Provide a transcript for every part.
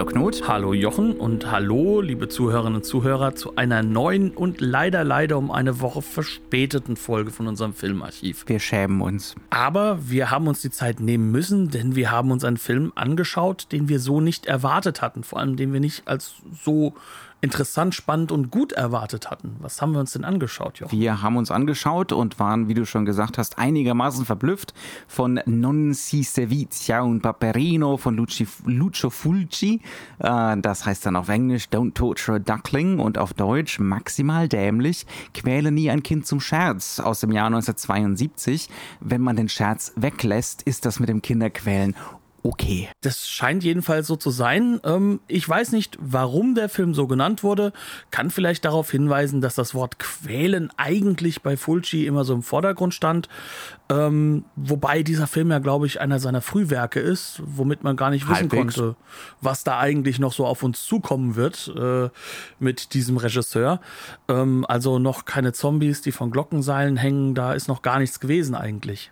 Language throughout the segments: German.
Hallo Knut. Hallo Jochen und hallo liebe Zuhörerinnen und Zuhörer zu einer neuen und leider leider um eine Woche verspäteten Folge von unserem Filmarchiv. Wir schämen uns. Aber wir haben uns die Zeit nehmen müssen, denn wir haben uns einen Film angeschaut, den wir so nicht erwartet hatten, vor allem den wir nicht als so interessant, spannend und gut erwartet hatten. Was haben wir uns denn angeschaut, Jochen? Wir haben uns angeschaut und waren, wie du schon gesagt hast, einigermaßen verblüfft von Non si servizia un paperino von Luci, Lucio Fulci. Äh, das heißt dann auf Englisch Don't torture a duckling und auf Deutsch maximal dämlich, quäle nie ein Kind zum Scherz aus dem Jahr 1972. Wenn man den Scherz weglässt, ist das mit dem Kinderquälen okay. Das scheint jedenfalls so zu sein. Ähm, ich weiß nicht, warum der Film so genannt wurde. Kann vielleicht darauf hinweisen, dass das Wort quälen eigentlich bei Fulci immer so im Vordergrund stand. Ähm, wobei dieser Film ja, glaube ich, einer seiner Frühwerke ist, womit man gar nicht wissen Halbwegs. konnte, was da eigentlich noch so auf uns zukommen wird äh, mit diesem Regisseur. Ähm, also noch keine Zombies, die von Glockenseilen hängen. Da ist noch gar nichts gewesen eigentlich.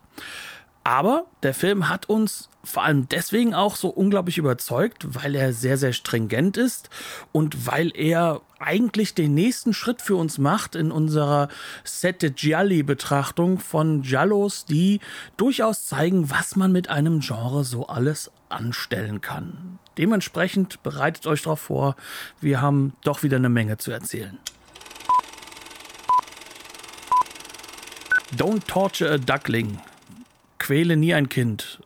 Aber der Film hat uns vor allem deswegen auch so unglaublich überzeugt, weil er sehr, sehr stringent ist und weil er eigentlich den nächsten Schritt für uns macht in unserer Sette Gialli-Betrachtung von Giallos, die durchaus zeigen, was man mit einem Genre so alles anstellen kann. Dementsprechend bereitet euch darauf vor, wir haben doch wieder eine Menge zu erzählen. Don't torture a duckling. Quäle nie ein Kind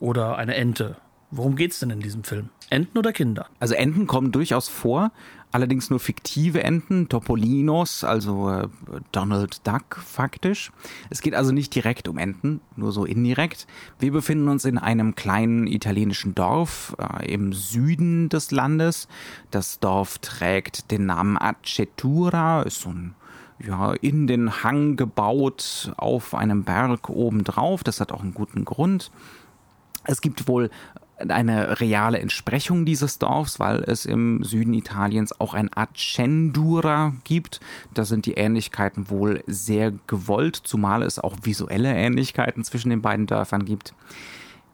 oder eine Ente. Worum geht's denn in diesem Film? Enten oder Kinder? Also Enten kommen durchaus vor, allerdings nur fiktive Enten, Topolinos, also äh, Donald Duck faktisch. Es geht also nicht direkt um Enten, nur so indirekt. Wir befinden uns in einem kleinen italienischen Dorf äh, im Süden des Landes. Das Dorf trägt den Namen Acetura, ist so ein ja, in den Hang gebaut auf einem Berg obendrauf. Das hat auch einen guten Grund. Es gibt wohl eine reale Entsprechung dieses Dorfs, weil es im Süden Italiens auch ein Accendura gibt. Da sind die Ähnlichkeiten wohl sehr gewollt, zumal es auch visuelle Ähnlichkeiten zwischen den beiden Dörfern gibt.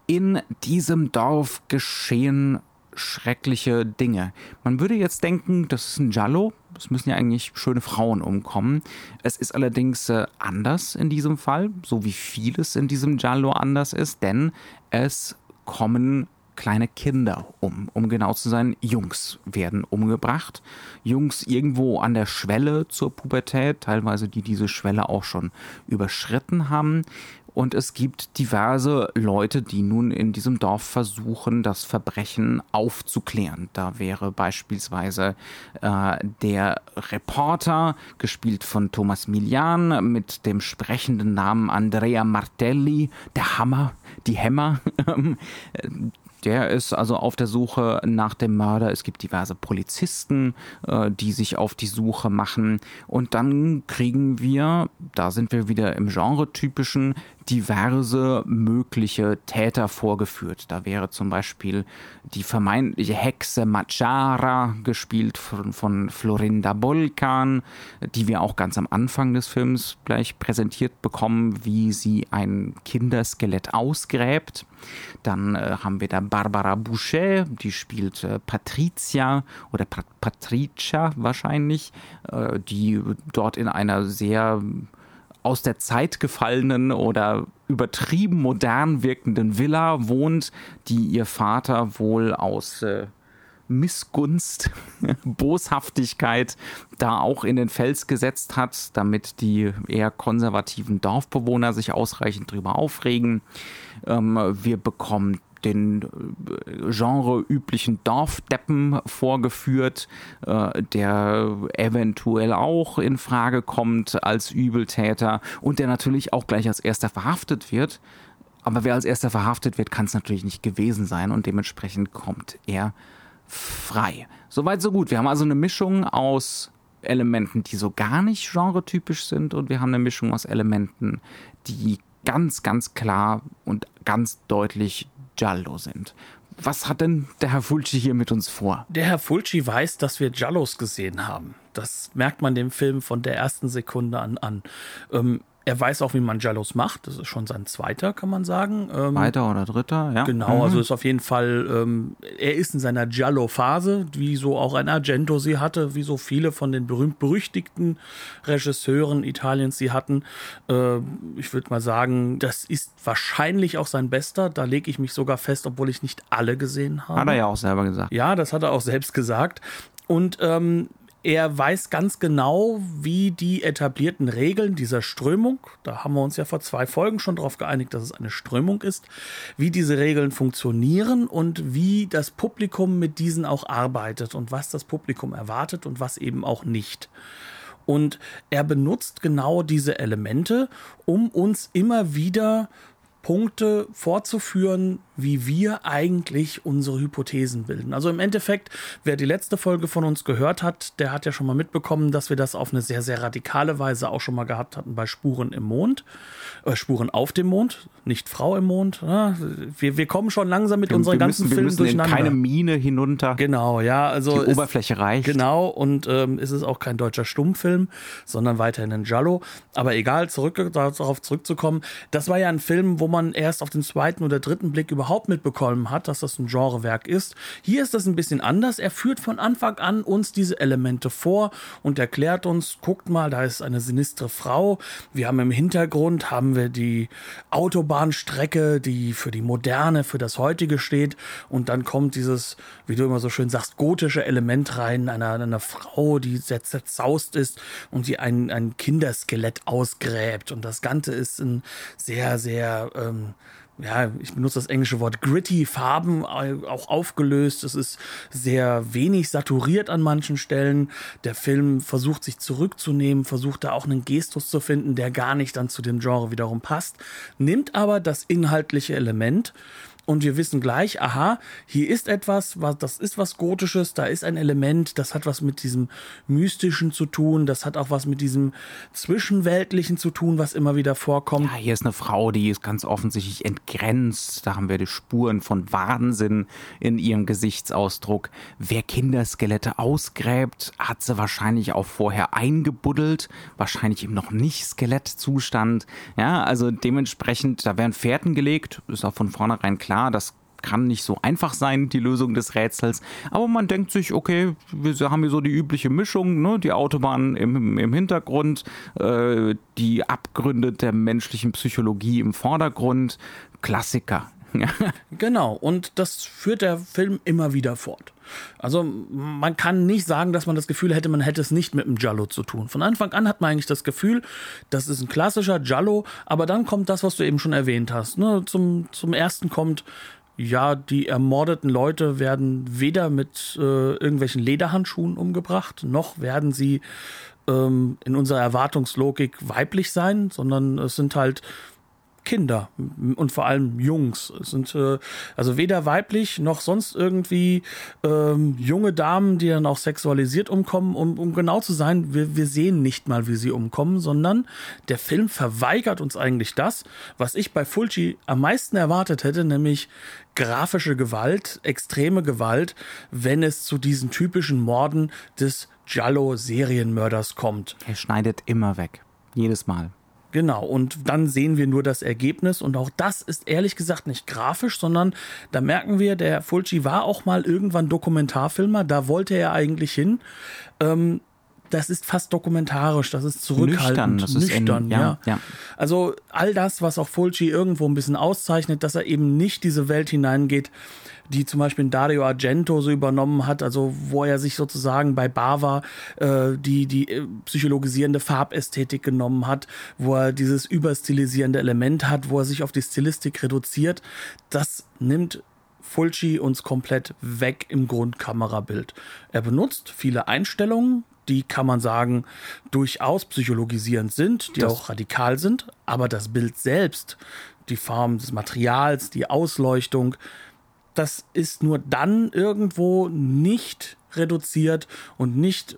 In diesem Dorf geschehen schreckliche Dinge. Man würde jetzt denken, das ist ein Giallo. Es müssen ja eigentlich schöne Frauen umkommen. Es ist allerdings äh, anders in diesem Fall, so wie vieles in diesem Giallo anders ist, denn es kommen kleine Kinder um. Um genau zu sein, Jungs werden umgebracht. Jungs irgendwo an der Schwelle zur Pubertät, teilweise die diese Schwelle auch schon überschritten haben. Und es gibt diverse Leute, die nun in diesem Dorf versuchen, das Verbrechen aufzuklären. Da wäre beispielsweise äh, der Reporter, gespielt von Thomas Milian, mit dem sprechenden Namen Andrea Martelli, der Hammer, die Hämmer. Der ist also auf der Suche nach dem Mörder. Es gibt diverse Polizisten, äh, die sich auf die Suche machen. Und dann kriegen wir, da sind wir wieder im Genre-typischen, diverse mögliche Täter vorgeführt. Da wäre zum Beispiel die vermeintliche Hexe Machara, gespielt von, von Florinda Bolkan, die wir auch ganz am Anfang des Films gleich präsentiert bekommen, wie sie ein Kinderskelett ausgräbt. Dann äh, haben wir da Barbara Boucher, die spielt äh, Patricia oder Pat Patricia wahrscheinlich, äh, die dort in einer sehr aus der Zeit gefallenen oder übertrieben modern wirkenden Villa wohnt, die ihr Vater wohl aus äh, Missgunst, Boshaftigkeit da auch in den Fels gesetzt hat, damit die eher konservativen Dorfbewohner sich ausreichend drüber aufregen. Ähm, wir bekommen den äh, genreüblichen Dorfdeppen vorgeführt, äh, der eventuell auch in Frage kommt als Übeltäter und der natürlich auch gleich als erster verhaftet wird. Aber wer als erster verhaftet wird, kann es natürlich nicht gewesen sein und dementsprechend kommt er frei. Soweit, so gut. Wir haben also eine Mischung aus Elementen, die so gar nicht genretypisch sind und wir haben eine Mischung aus Elementen, die ganz, ganz klar und ganz deutlich Giallo sind. Was hat denn der Herr Fulci hier mit uns vor? Der Herr Fulci weiß, dass wir Giallos gesehen haben. Das merkt man dem Film von der ersten Sekunde an an. Ähm, er weiß auch, wie man Jallos macht. Das ist schon sein zweiter, kann man sagen. Ähm, Zweiter oder dritter, ja. Genau, mhm. also ist auf jeden Fall, ähm, er ist in seiner Giallo-Phase, wie so auch ein Argento sie hatte, wie so viele von den berühmt-berüchtigten Regisseuren Italiens sie hatten. Äh, ich würde mal sagen, das ist wahrscheinlich auch sein bester. Da lege ich mich sogar fest, obwohl ich nicht alle gesehen habe. Hat er ja auch selber gesagt. Ja, das hat er auch selbst gesagt. Und ähm, er weiß ganz genau, wie die etablierten Regeln dieser Strömung, da haben wir uns ja vor zwei Folgen schon darauf geeinigt, dass es eine Strömung ist, wie diese Regeln funktionieren und wie das Publikum mit diesen auch arbeitet und was das Publikum erwartet und was eben auch nicht. Und er benutzt genau diese Elemente, um uns immer wieder Punkte vorzuführen, wie wir eigentlich unsere Hypothesen bilden. Also im Endeffekt, wer die letzte Folge von uns gehört hat, der hat ja schon mal mitbekommen, dass wir das auf eine sehr, sehr radikale Weise auch schon mal gehabt hatten bei Spuren im Mond, äh, Spuren auf dem Mond, nicht Frau im Mond. Ja, wir, wir kommen schon langsam mit wir, unseren wir ganzen müssen, Filmen wir müssen durcheinander. In keine Mine hinunter. Genau, ja, also die ist, Oberfläche reicht. Genau und ähm, es ist auch kein deutscher Stummfilm, sondern weiterhin ein Giallo. Aber egal, zurück darauf zurückzukommen, das war ja ein Film, wo man erst auf den zweiten oder dritten Blick über überhaupt mitbekommen hat, dass das ein Genrewerk ist. Hier ist das ein bisschen anders. Er führt von Anfang an uns diese Elemente vor und erklärt uns, guckt mal, da ist eine sinistre Frau. Wir haben im Hintergrund haben wir die Autobahnstrecke, die für die Moderne, für das heutige steht und dann kommt dieses, wie du immer so schön sagst, gotische Element rein, einer, einer Frau, die sehr zerzaust ist und die ein, ein Kinderskelett ausgräbt und das Ganze ist ein sehr, sehr ähm, ja, ich benutze das englische Wort gritty, Farben auch aufgelöst. Es ist sehr wenig saturiert an manchen Stellen. Der Film versucht sich zurückzunehmen, versucht da auch einen Gestus zu finden, der gar nicht dann zu dem Genre wiederum passt, nimmt aber das inhaltliche Element und wir wissen gleich, aha, hier ist etwas, was, das ist was Gotisches, da ist ein Element, das hat was mit diesem Mystischen zu tun, das hat auch was mit diesem Zwischenweltlichen zu tun, was immer wieder vorkommt. Ja, hier ist eine Frau, die ist ganz offensichtlich entgrenzt, da haben wir die Spuren von Wahnsinn in ihrem Gesichtsausdruck. Wer Kinderskelette ausgräbt, hat sie wahrscheinlich auch vorher eingebuddelt, wahrscheinlich im noch nicht Skelettzustand. Ja, also dementsprechend, da werden Fährten gelegt, ist auch von vornherein klar klar, das kann nicht so einfach sein, die Lösung des Rätsels. Aber man denkt sich, okay, wir haben hier so die übliche Mischung, ne? die Autobahn im, im Hintergrund, äh, die Abgründe der menschlichen Psychologie im Vordergrund. Klassiker. genau, und das führt der Film immer wieder fort. Also man kann nicht sagen, dass man das Gefühl hätte, man hätte es nicht mit einem Giallo zu tun. Von Anfang an hat man eigentlich das Gefühl, das ist ein klassischer Giallo, aber dann kommt das, was du eben schon erwähnt hast. Ne? Zum, zum ersten kommt, ja, die ermordeten Leute werden weder mit äh, irgendwelchen Lederhandschuhen umgebracht, noch werden sie ähm, in unserer Erwartungslogik weiblich sein, sondern es sind halt Kinder und vor allem Jungs. Es sind äh, also weder weiblich noch sonst irgendwie ähm, junge Damen, die dann auch sexualisiert umkommen. Um, um genau zu sein, wir, wir sehen nicht mal, wie sie umkommen, sondern der Film verweigert uns eigentlich das, was ich bei Fulci am meisten erwartet hätte, nämlich grafische Gewalt, extreme Gewalt, wenn es zu diesen typischen Morden des Giallo-Serienmörders kommt. Er schneidet immer weg. Jedes Mal. Genau, und dann sehen wir nur das Ergebnis und auch das ist ehrlich gesagt nicht grafisch, sondern da merken wir, der Fulci war auch mal irgendwann Dokumentarfilmer, da wollte er eigentlich hin. Ähm, das ist fast dokumentarisch, das ist zurückhaltend, nüchtern, das ist nüchtern in, ja, ja. ja. Also all das, was auch Fulci irgendwo ein bisschen auszeichnet, dass er eben nicht diese Welt hineingeht, die zum Beispiel Dario Argento so übernommen hat, also wo er sich sozusagen bei Bava äh, die, die äh, psychologisierende Farbästhetik genommen hat, wo er dieses überstilisierende Element hat, wo er sich auf die Stilistik reduziert. Das nimmt Fulci uns komplett weg im Grundkamerabild. Er benutzt viele Einstellungen, die kann man sagen durchaus psychologisierend sind, die das auch radikal sind, aber das Bild selbst, die Form des Materials, die Ausleuchtung, das ist nur dann irgendwo nicht reduziert und nicht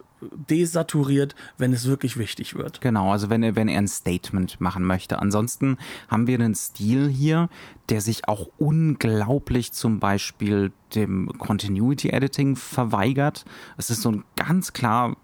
desaturiert, wenn es wirklich wichtig wird. Genau, also wenn er, wenn er ein Statement machen möchte. Ansonsten haben wir einen Stil hier, der sich auch unglaublich zum Beispiel dem Continuity Editing verweigert. Es ist so ein ganz klar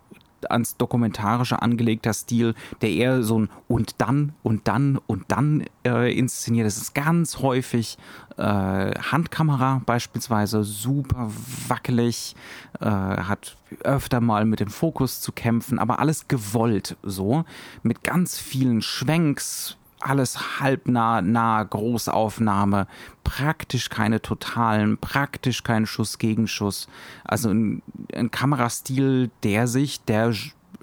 ans Dokumentarische angelegter Stil, der eher so ein und dann und dann und dann äh, inszeniert. Das ist ganz häufig äh, Handkamera beispielsweise, super wackelig, äh, hat öfter mal mit dem Fokus zu kämpfen, aber alles gewollt so, mit ganz vielen Schwenks, alles halbnah, nah, Großaufnahme, praktisch keine totalen, praktisch kein Schuss gegen Schuss. Also ein, ein Kamerastil, der sich der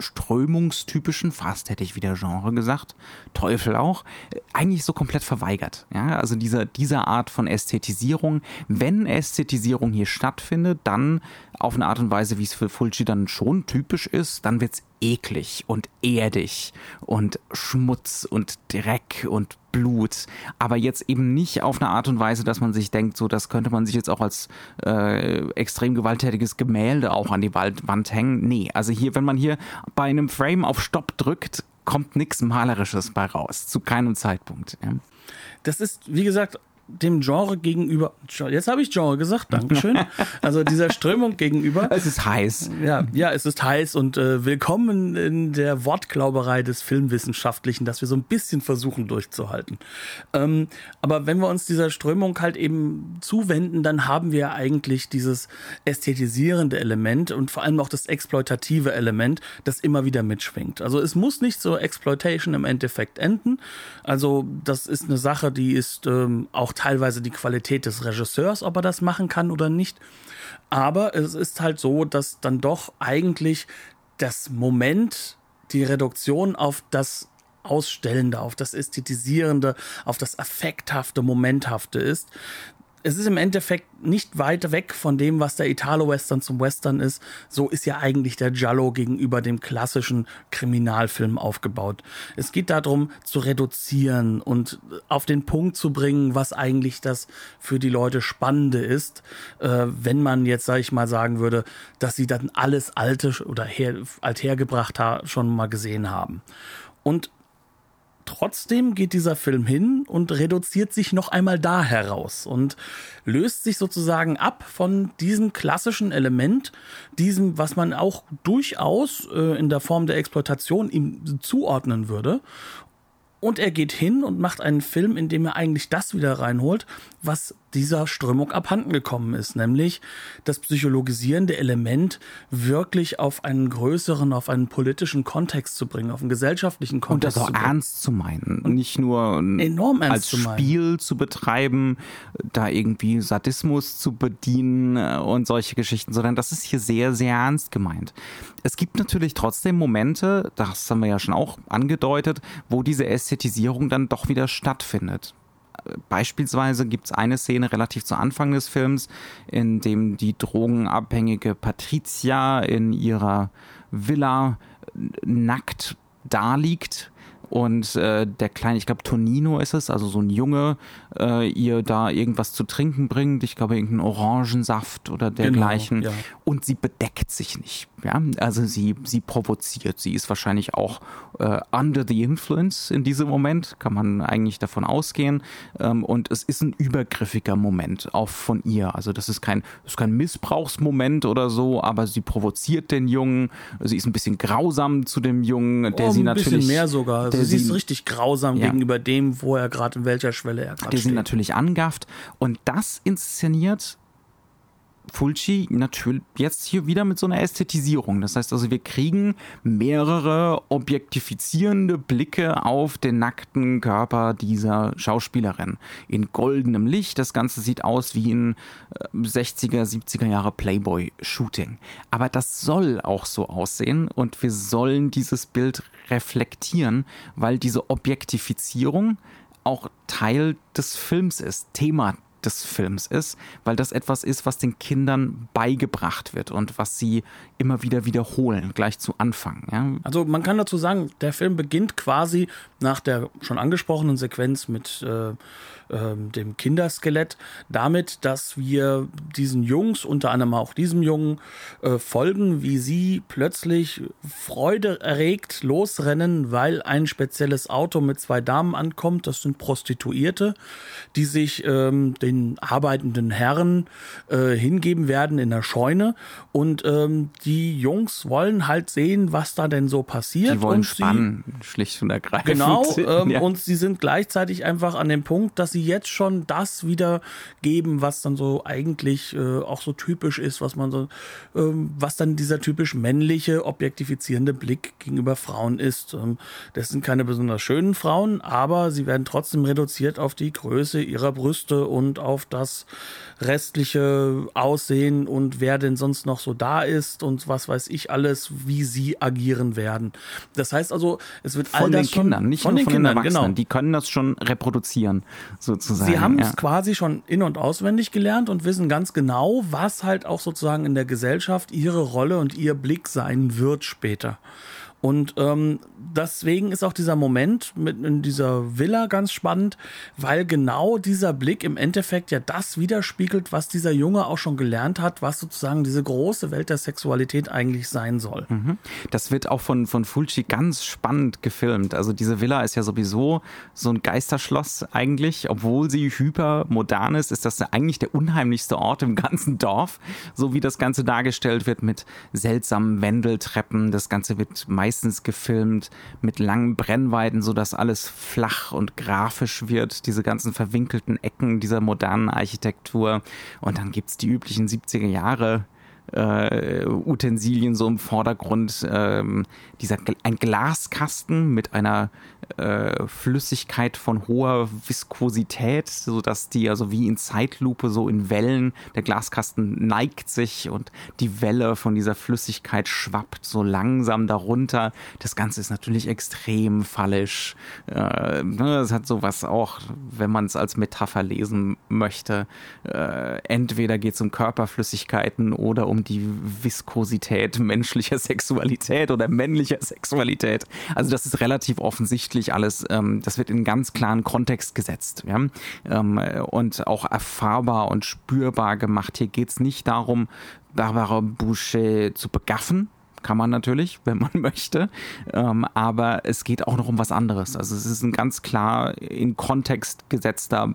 strömungstypischen, fast hätte ich wieder Genre gesagt, Teufel auch, eigentlich so komplett verweigert. Ja, also dieser, dieser Art von Ästhetisierung, wenn Ästhetisierung hier stattfindet, dann auf eine Art und Weise, wie es für Fulci dann schon typisch ist, dann wird es eklig und erdig und Schmutz und Dreck und Blut, aber jetzt eben nicht auf eine Art und Weise, dass man sich denkt, so das könnte man sich jetzt auch als äh, extrem gewalttätiges Gemälde auch an die Wand hängen. Nee, also hier, wenn man hier bei einem Frame auf Stopp drückt, kommt nichts Malerisches bei raus, zu keinem Zeitpunkt. Ja. Das ist, wie gesagt, dem Genre gegenüber, jetzt habe ich Genre gesagt, Dankeschön. Also dieser Strömung gegenüber. Es ist heiß. Ja, ja, es ist heiß und äh, willkommen in der Wortglauberei des Filmwissenschaftlichen, dass wir so ein bisschen versuchen durchzuhalten. Ähm, aber wenn wir uns dieser Strömung halt eben zuwenden, dann haben wir eigentlich dieses ästhetisierende Element und vor allem auch das exploitative Element, das immer wieder mitschwingt. Also es muss nicht so Exploitation im Endeffekt enden. Also das ist eine Sache, die ist ähm, auch teilweise die Qualität des Regisseurs, ob er das machen kann oder nicht. Aber es ist halt so, dass dann doch eigentlich das Moment, die Reduktion auf das Ausstellende, auf das Ästhetisierende, auf das Affekthafte, Momenthafte ist, es ist im Endeffekt nicht weit weg von dem, was der Italo-Western zum Western ist. So ist ja eigentlich der Giallo gegenüber dem klassischen Kriminalfilm aufgebaut. Es geht darum, zu reduzieren und auf den Punkt zu bringen, was eigentlich das für die Leute Spannende ist, äh, wenn man jetzt, sag ich mal, sagen würde, dass sie dann alles Alte oder her, althergebracht schon mal gesehen haben. Und trotzdem geht dieser Film hin und reduziert sich noch einmal da heraus und löst sich sozusagen ab von diesem klassischen Element, diesem, was man auch durchaus äh, in der Form der Exploitation ihm zuordnen würde. Und er geht hin und macht einen Film, in dem er eigentlich das wieder reinholt, was dieser Strömung abhanden gekommen ist, nämlich das psychologisierende Element wirklich auf einen größeren, auf einen politischen Kontext zu bringen, auf einen gesellschaftlichen Kontext. Und das auch ernst zu meinen. Und nicht nur enorm ernst als zu Spiel zu betreiben, da irgendwie Sadismus zu bedienen äh, und solche Geschichten, sondern das ist hier sehr, sehr ernst gemeint. Es gibt natürlich trotzdem Momente, das haben wir ja schon auch angedeutet, wo diese Ästhetisierung dann doch wieder stattfindet. Beispielsweise gibt es eine Szene relativ zu Anfang des Films, in dem die drogenabhängige Patricia in ihrer Villa nackt daliegt und äh, der kleine, ich glaube Tonino ist es, also so ein Junge, äh, ihr da irgendwas zu trinken bringt, ich glaube irgendeinen Orangensaft oder genau, dergleichen. genau, ja. und sie bedeckt sich nicht, ja, also sie, sie provoziert, sie ist wahrscheinlich auch äh, under the influence in diesem Moment, kann man eigentlich davon ausgehen. Ähm, und es ist ein übergriffiger Moment auch von ihr, also das ist kein, das ist kein Missbrauchsmoment oder so, aber sie provoziert den Jungen, sie ist ein bisschen grausam zu dem Jungen, der oh, sie natürlich... Ein sogar, sie ist richtig grausam ja. gegenüber dem, wo er gerade in welcher Schwelle er gerade steht. Die sind natürlich angafft und das inszeniert Fulci natürlich jetzt hier wieder mit so einer Ästhetisierung. Das heißt also, wir kriegen mehrere objektifizierende Blicke auf den nackten Körper dieser Schauspielerin. In goldenem Licht. Das Ganze sieht aus wie ein 60er, äh, 70er Jahre Playboy-Shooting. Aber das soll auch so aussehen und wir sollen dieses Bild reflektieren, weil diese Objektifizierung auch Teil des Films ist, Thema des Films ist, weil das etwas ist, was den Kindern beigebracht wird und was sie immer wieder wiederholen, gleich zu Anfang. Ja? Also man kann dazu sagen, der Film beginnt quasi nach der schon angesprochenen Sequenz mit äh, ähm, dem Kinderskelett, damit, dass wir diesen Jungs, unter anderem auch diesem Jungen, äh, folgen, wie sie plötzlich Freude erregt losrennen, weil ein spezielles Auto mit zwei Damen ankommt. Das sind Prostituierte, die sich ähm, den arbeitenden Herren äh, hingeben werden in der Scheune. Und ähm, die Jungs wollen halt sehen, was da denn so passiert. Die wollen und spannen, sie, schlicht und ergreifend. Genau, ähm, ja. und sie sind gleichzeitig einfach an dem Punkt, dass sie jetzt schon das wiedergeben, was dann so eigentlich äh, auch so typisch ist, was man so, ähm, was dann dieser typisch männliche, objektifizierende Blick gegenüber Frauen ist. Ähm, das sind keine besonders schönen Frauen, aber sie werden trotzdem reduziert auf die Größe ihrer Brüste und auf das restliche Aussehen und wer denn sonst noch so da ist und was weiß ich alles, wie sie agieren werden. Das heißt also, es wird von all das den Kindern, nicht von nur den von Kindern, den Erwachsenen. genau. Die können das schon reproduzieren, sozusagen. Sie haben ja. es quasi schon in- und auswendig gelernt und wissen ganz genau, was halt auch sozusagen in der Gesellschaft ihre Rolle und ihr Blick sein wird später. Und ähm, deswegen ist auch dieser Moment mit in dieser Villa ganz spannend, weil genau dieser Blick im Endeffekt ja das widerspiegelt, was dieser Junge auch schon gelernt hat, was sozusagen diese große Welt der Sexualität eigentlich sein soll. Das wird auch von, von Fulci ganz spannend gefilmt. Also diese Villa ist ja sowieso so ein Geisterschloss eigentlich. Obwohl sie hypermodern ist, ist das eigentlich der unheimlichste Ort im ganzen Dorf. So wie das Ganze dargestellt wird mit seltsamen Wendeltreppen. Das Ganze wird meistens gefilmt mit langen Brennweiten, sodass alles flach und grafisch wird. Diese ganzen verwinkelten Ecken dieser modernen Architektur. Und dann gibt's die üblichen 70er Jahre äh, Utensilien so im Vordergrund. Ähm, dieser ein Glaskasten mit einer äh, Flüssigkeit von hoher Viskosität, so dass die also wie in Zeitlupe so in Wellen der Glaskasten neigt sich und die Welle von dieser Flüssigkeit schwappt so langsam darunter. Das Ganze ist natürlich extrem fallisch. Äh, es hat sowas auch, wenn man es als Metapher lesen möchte. Äh, entweder geht es um Körperflüssigkeiten oder um die Viskosität menschlicher Sexualität oder männlicher Sexualität. Also das ist relativ offensichtlich alles. Ähm, das wird in ganz klaren Kontext gesetzt ja? ähm, und auch erfahrbar und spürbar gemacht. Hier geht es nicht darum, Barbara Boucher zu begaffen, kann man natürlich, wenn man möchte. Ähm, aber es geht auch noch um was anderes. Also es ist ein ganz klar in Kontext gesetzter,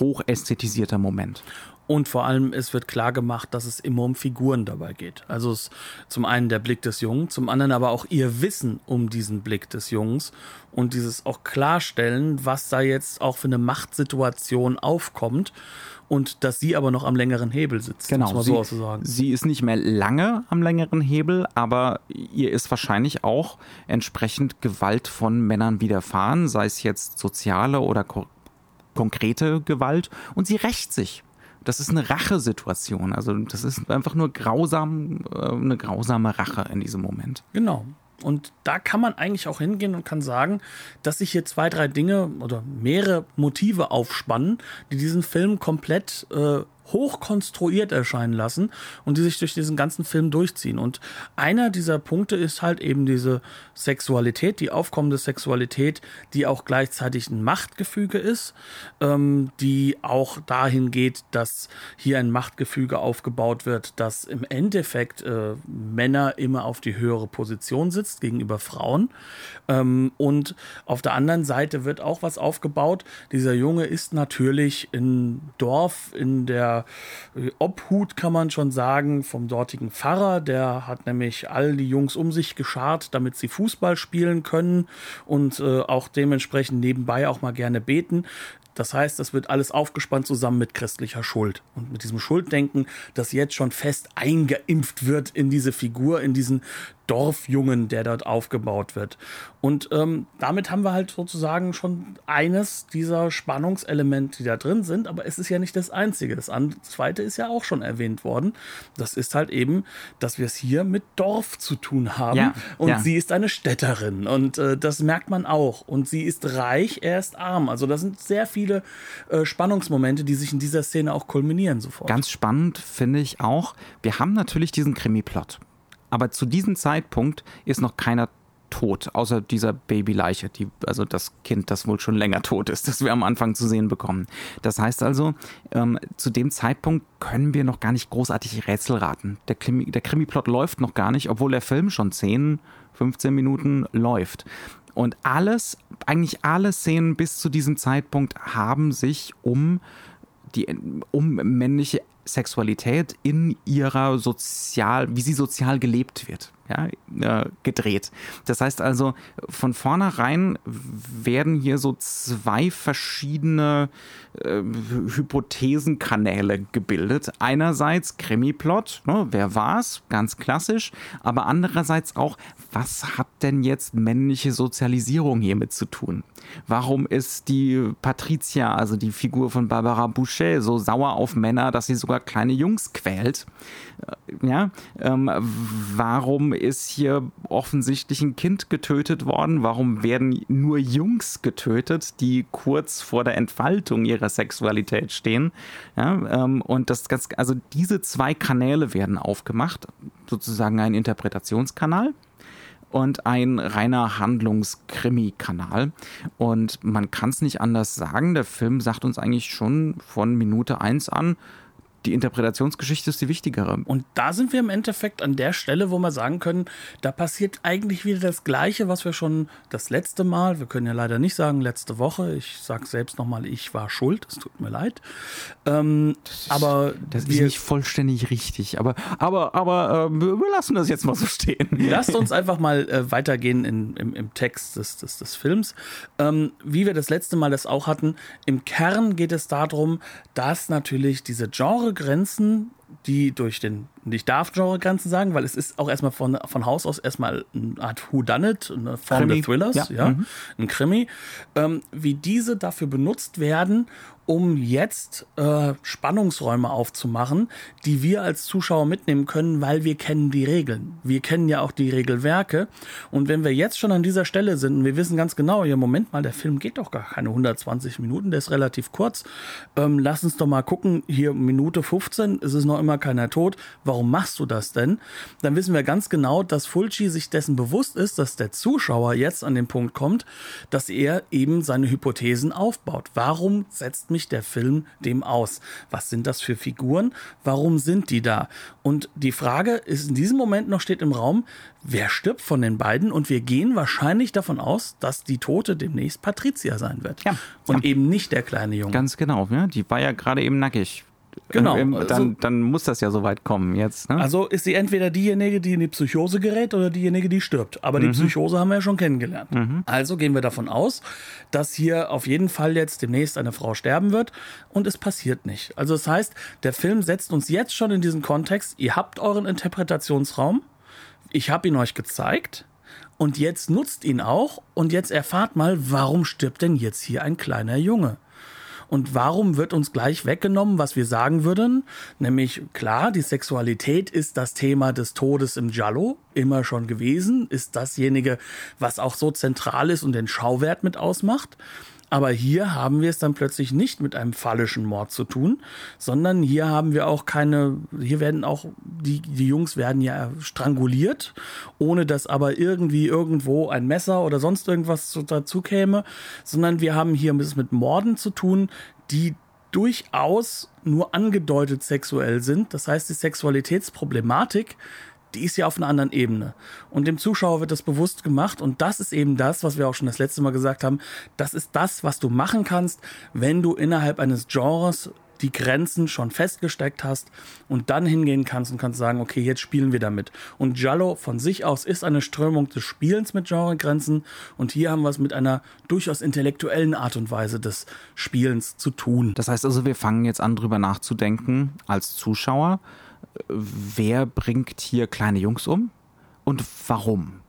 hochästhetisierter Moment. Und vor allem, es wird klar gemacht, dass es immer um Figuren dabei geht. Also es, zum einen der Blick des Jungen, zum anderen aber auch ihr Wissen um diesen Blick des Jungs und dieses auch klarstellen, was da jetzt auch für eine Machtsituation aufkommt und dass sie aber noch am längeren Hebel sitzt. Genau, um mal sie, so auszusagen. sie ist nicht mehr lange am längeren Hebel, aber ihr ist wahrscheinlich auch entsprechend Gewalt von Männern widerfahren, sei es jetzt soziale oder ko konkrete Gewalt, und sie rächt sich. Das ist eine Rachesituation. Also das ist einfach nur grausam, äh, eine grausame Rache in diesem Moment. Genau. Und da kann man eigentlich auch hingehen und kann sagen, dass sich hier zwei, drei Dinge oder mehrere Motive aufspannen, die diesen Film komplett äh, hochkonstruiert erscheinen lassen und die sich durch diesen ganzen Film durchziehen. Und einer dieser Punkte ist halt eben diese Sexualität, die aufkommende Sexualität, die auch gleichzeitig ein Machtgefüge ist, ähm, die auch dahin geht, dass hier ein Machtgefüge aufgebaut wird, dass im Endeffekt äh, Männer immer auf die höhere Position sitzt gegenüber Frauen. Ähm, und auf der anderen Seite wird auch was aufgebaut. Dieser Junge ist natürlich im Dorf in der Obhut, kann man schon sagen, vom dortigen Pfarrer. Der hat nämlich all die Jungs um sich geschart, damit sie Fußball spielen können und äh, auch dementsprechend nebenbei auch mal gerne beten. Das heißt, das wird alles aufgespannt zusammen mit christlicher Schuld. Und mit diesem Schulddenken, das jetzt schon fest eingeimpft wird in diese Figur, in diesen Dorfjungen, der dort aufgebaut wird. Und ähm, damit haben wir halt sozusagen schon eines dieser Spannungselemente, die da drin sind, aber es ist ja nicht das einzige. Das zweite ist ja auch schon erwähnt worden. Das ist halt eben, dass wir es hier mit Dorf zu tun haben. Ja, und ja. sie ist eine Städterin und äh, das merkt man auch. Und sie ist reich, er ist arm. Also da sind sehr viele äh, Spannungsmomente, die sich in dieser Szene auch kulminieren sofort. Ganz spannend finde ich auch, wir haben natürlich diesen Krimi-Plot. Aber zu diesem Zeitpunkt ist noch keiner tot, außer dieser Babyleiche, die, also das Kind, das wohl schon länger tot ist, das wir am Anfang zu sehen bekommen. Das heißt also, ähm, zu dem Zeitpunkt können wir noch gar nicht großartig Rätsel raten. Der, Krimi, der Krimi-Plot läuft noch gar nicht, obwohl der Film schon 10, 15 Minuten läuft. Und alles, eigentlich alle Szenen bis zu diesem Zeitpunkt haben sich um die um männliche Sexualität in ihrer sozial, wie sie sozial gelebt wird, ja, äh, gedreht. Das heißt also, von vornherein werden hier so zwei verschiedene äh, Hypothesenkanäle gebildet. Einerseits Krimi-Plot, ne, wer war's, ganz klassisch, aber andererseits auch, was hat denn jetzt männliche Sozialisierung hiermit zu tun? Warum ist die Patricia, also die Figur von Barbara Boucher, so sauer auf Männer, dass sie sogar kleine Jungs quält? Äh, ja, ähm, warum ist hier offensichtlich ein Kind getötet worden? Warum werden nur Jungs getötet, die kurz vor der Entfaltung ihrer Sexualität stehen? Ja, ähm, und das ganz, also diese zwei Kanäle werden aufgemacht, sozusagen ein Interpretationskanal und ein reiner Handlungskrimi-Kanal. Und man kann es nicht anders sagen. Der Film sagt uns eigentlich schon von Minute 1 an, die Interpretationsgeschichte ist die wichtigere. Und da sind wir im Endeffekt an der Stelle, wo wir sagen können, da passiert eigentlich wieder das Gleiche, was wir schon das letzte Mal, wir können ja leider nicht sagen letzte Woche, ich sage selbst nochmal, ich war schuld, es tut mir leid. Ähm, das ist, aber das ist nicht vollständig richtig, aber, aber, aber äh, wir lassen das jetzt mal so stehen. Lasst uns einfach mal äh, weitergehen in, im, im Text des, des, des Films. Ähm, wie wir das letzte Mal das auch hatten, im Kern geht es darum, dass natürlich diese Genre Grenzen, die durch den, ich darf Genre-Grenzen sagen, weil es ist auch erstmal von, von Haus aus erstmal eine Art Whodunit, eine Form Krimi. des Thrillers, ja, ja mhm. ein Krimi, ähm, wie diese dafür benutzt werden, um jetzt äh, Spannungsräume aufzumachen, die wir als Zuschauer mitnehmen können, weil wir kennen die Regeln. Wir kennen ja auch die Regelwerke. Und wenn wir jetzt schon an dieser Stelle sind und wir wissen ganz genau, ja, Moment mal, der Film geht doch gar keine 120 Minuten, der ist relativ kurz. Ähm, lass uns doch mal gucken, hier Minute 15 ist es noch immer keiner tot. Warum machst du das denn? Dann wissen wir ganz genau, dass Fulci sich dessen bewusst ist, dass der Zuschauer jetzt an den Punkt kommt, dass er eben seine Hypothesen aufbaut. Warum setzt mich der Film dem aus? Was sind das für Figuren? Warum sind die da? Und die Frage ist in diesem Moment noch steht im Raum, wer stirbt von den beiden? Und wir gehen wahrscheinlich davon aus, dass die Tote demnächst Patricia sein wird. Ja, und ja. eben nicht der kleine Junge. Ganz genau, ja. Die war ja gerade eben nackig. Genau. Dann, also, dann muss das ja so weit kommen jetzt. Ne? Also ist sie entweder diejenige, die in die Psychose gerät oder diejenige, die stirbt. Aber die mhm. Psychose haben wir ja schon kennengelernt. Mhm. Also gehen wir davon aus, dass hier auf jeden Fall jetzt demnächst eine Frau sterben wird und es passiert nicht. Also das heißt, der Film setzt uns jetzt schon in diesen Kontext, ihr habt euren Interpretationsraum, ich habe ihn euch gezeigt und jetzt nutzt ihn auch und jetzt erfahrt mal, warum stirbt denn jetzt hier ein kleiner Junge? Und warum wird uns gleich weggenommen, was wir sagen würden? Nämlich, klar, die Sexualität ist das Thema des Todes im Giallo, immer schon gewesen, ist dasjenige, was auch so zentral ist und den Schauwert mit ausmacht. Aber hier haben wir es dann plötzlich nicht mit einem phallischen Mord zu tun, sondern hier haben wir auch keine, hier werden auch, die, die Jungs werden ja stranguliert, ohne dass aber irgendwie irgendwo ein Messer oder sonst irgendwas dazu käme, sondern wir haben hier es mit Morden zu tun, die durchaus nur angedeutet sexuell sind. Das heißt, die Sexualitätsproblematik die ist ja auf einer anderen Ebene. Und dem Zuschauer wird das bewusst gemacht. Und das ist eben das, was wir auch schon das letzte Mal gesagt haben. Das ist das, was du machen kannst, wenn du innerhalb eines Genres die Grenzen schon festgesteckt hast und dann hingehen kannst und kannst sagen, okay, jetzt spielen wir damit. Und Giallo von sich aus ist eine Strömung des Spielens mit Genregrenzen und hier haben wir es mit einer durchaus intellektuellen Art und Weise des Spielens zu tun. Das heißt also, wir fangen jetzt an, drüber nachzudenken als Zuschauer, wer bringt hier kleine Jungs um? und warum?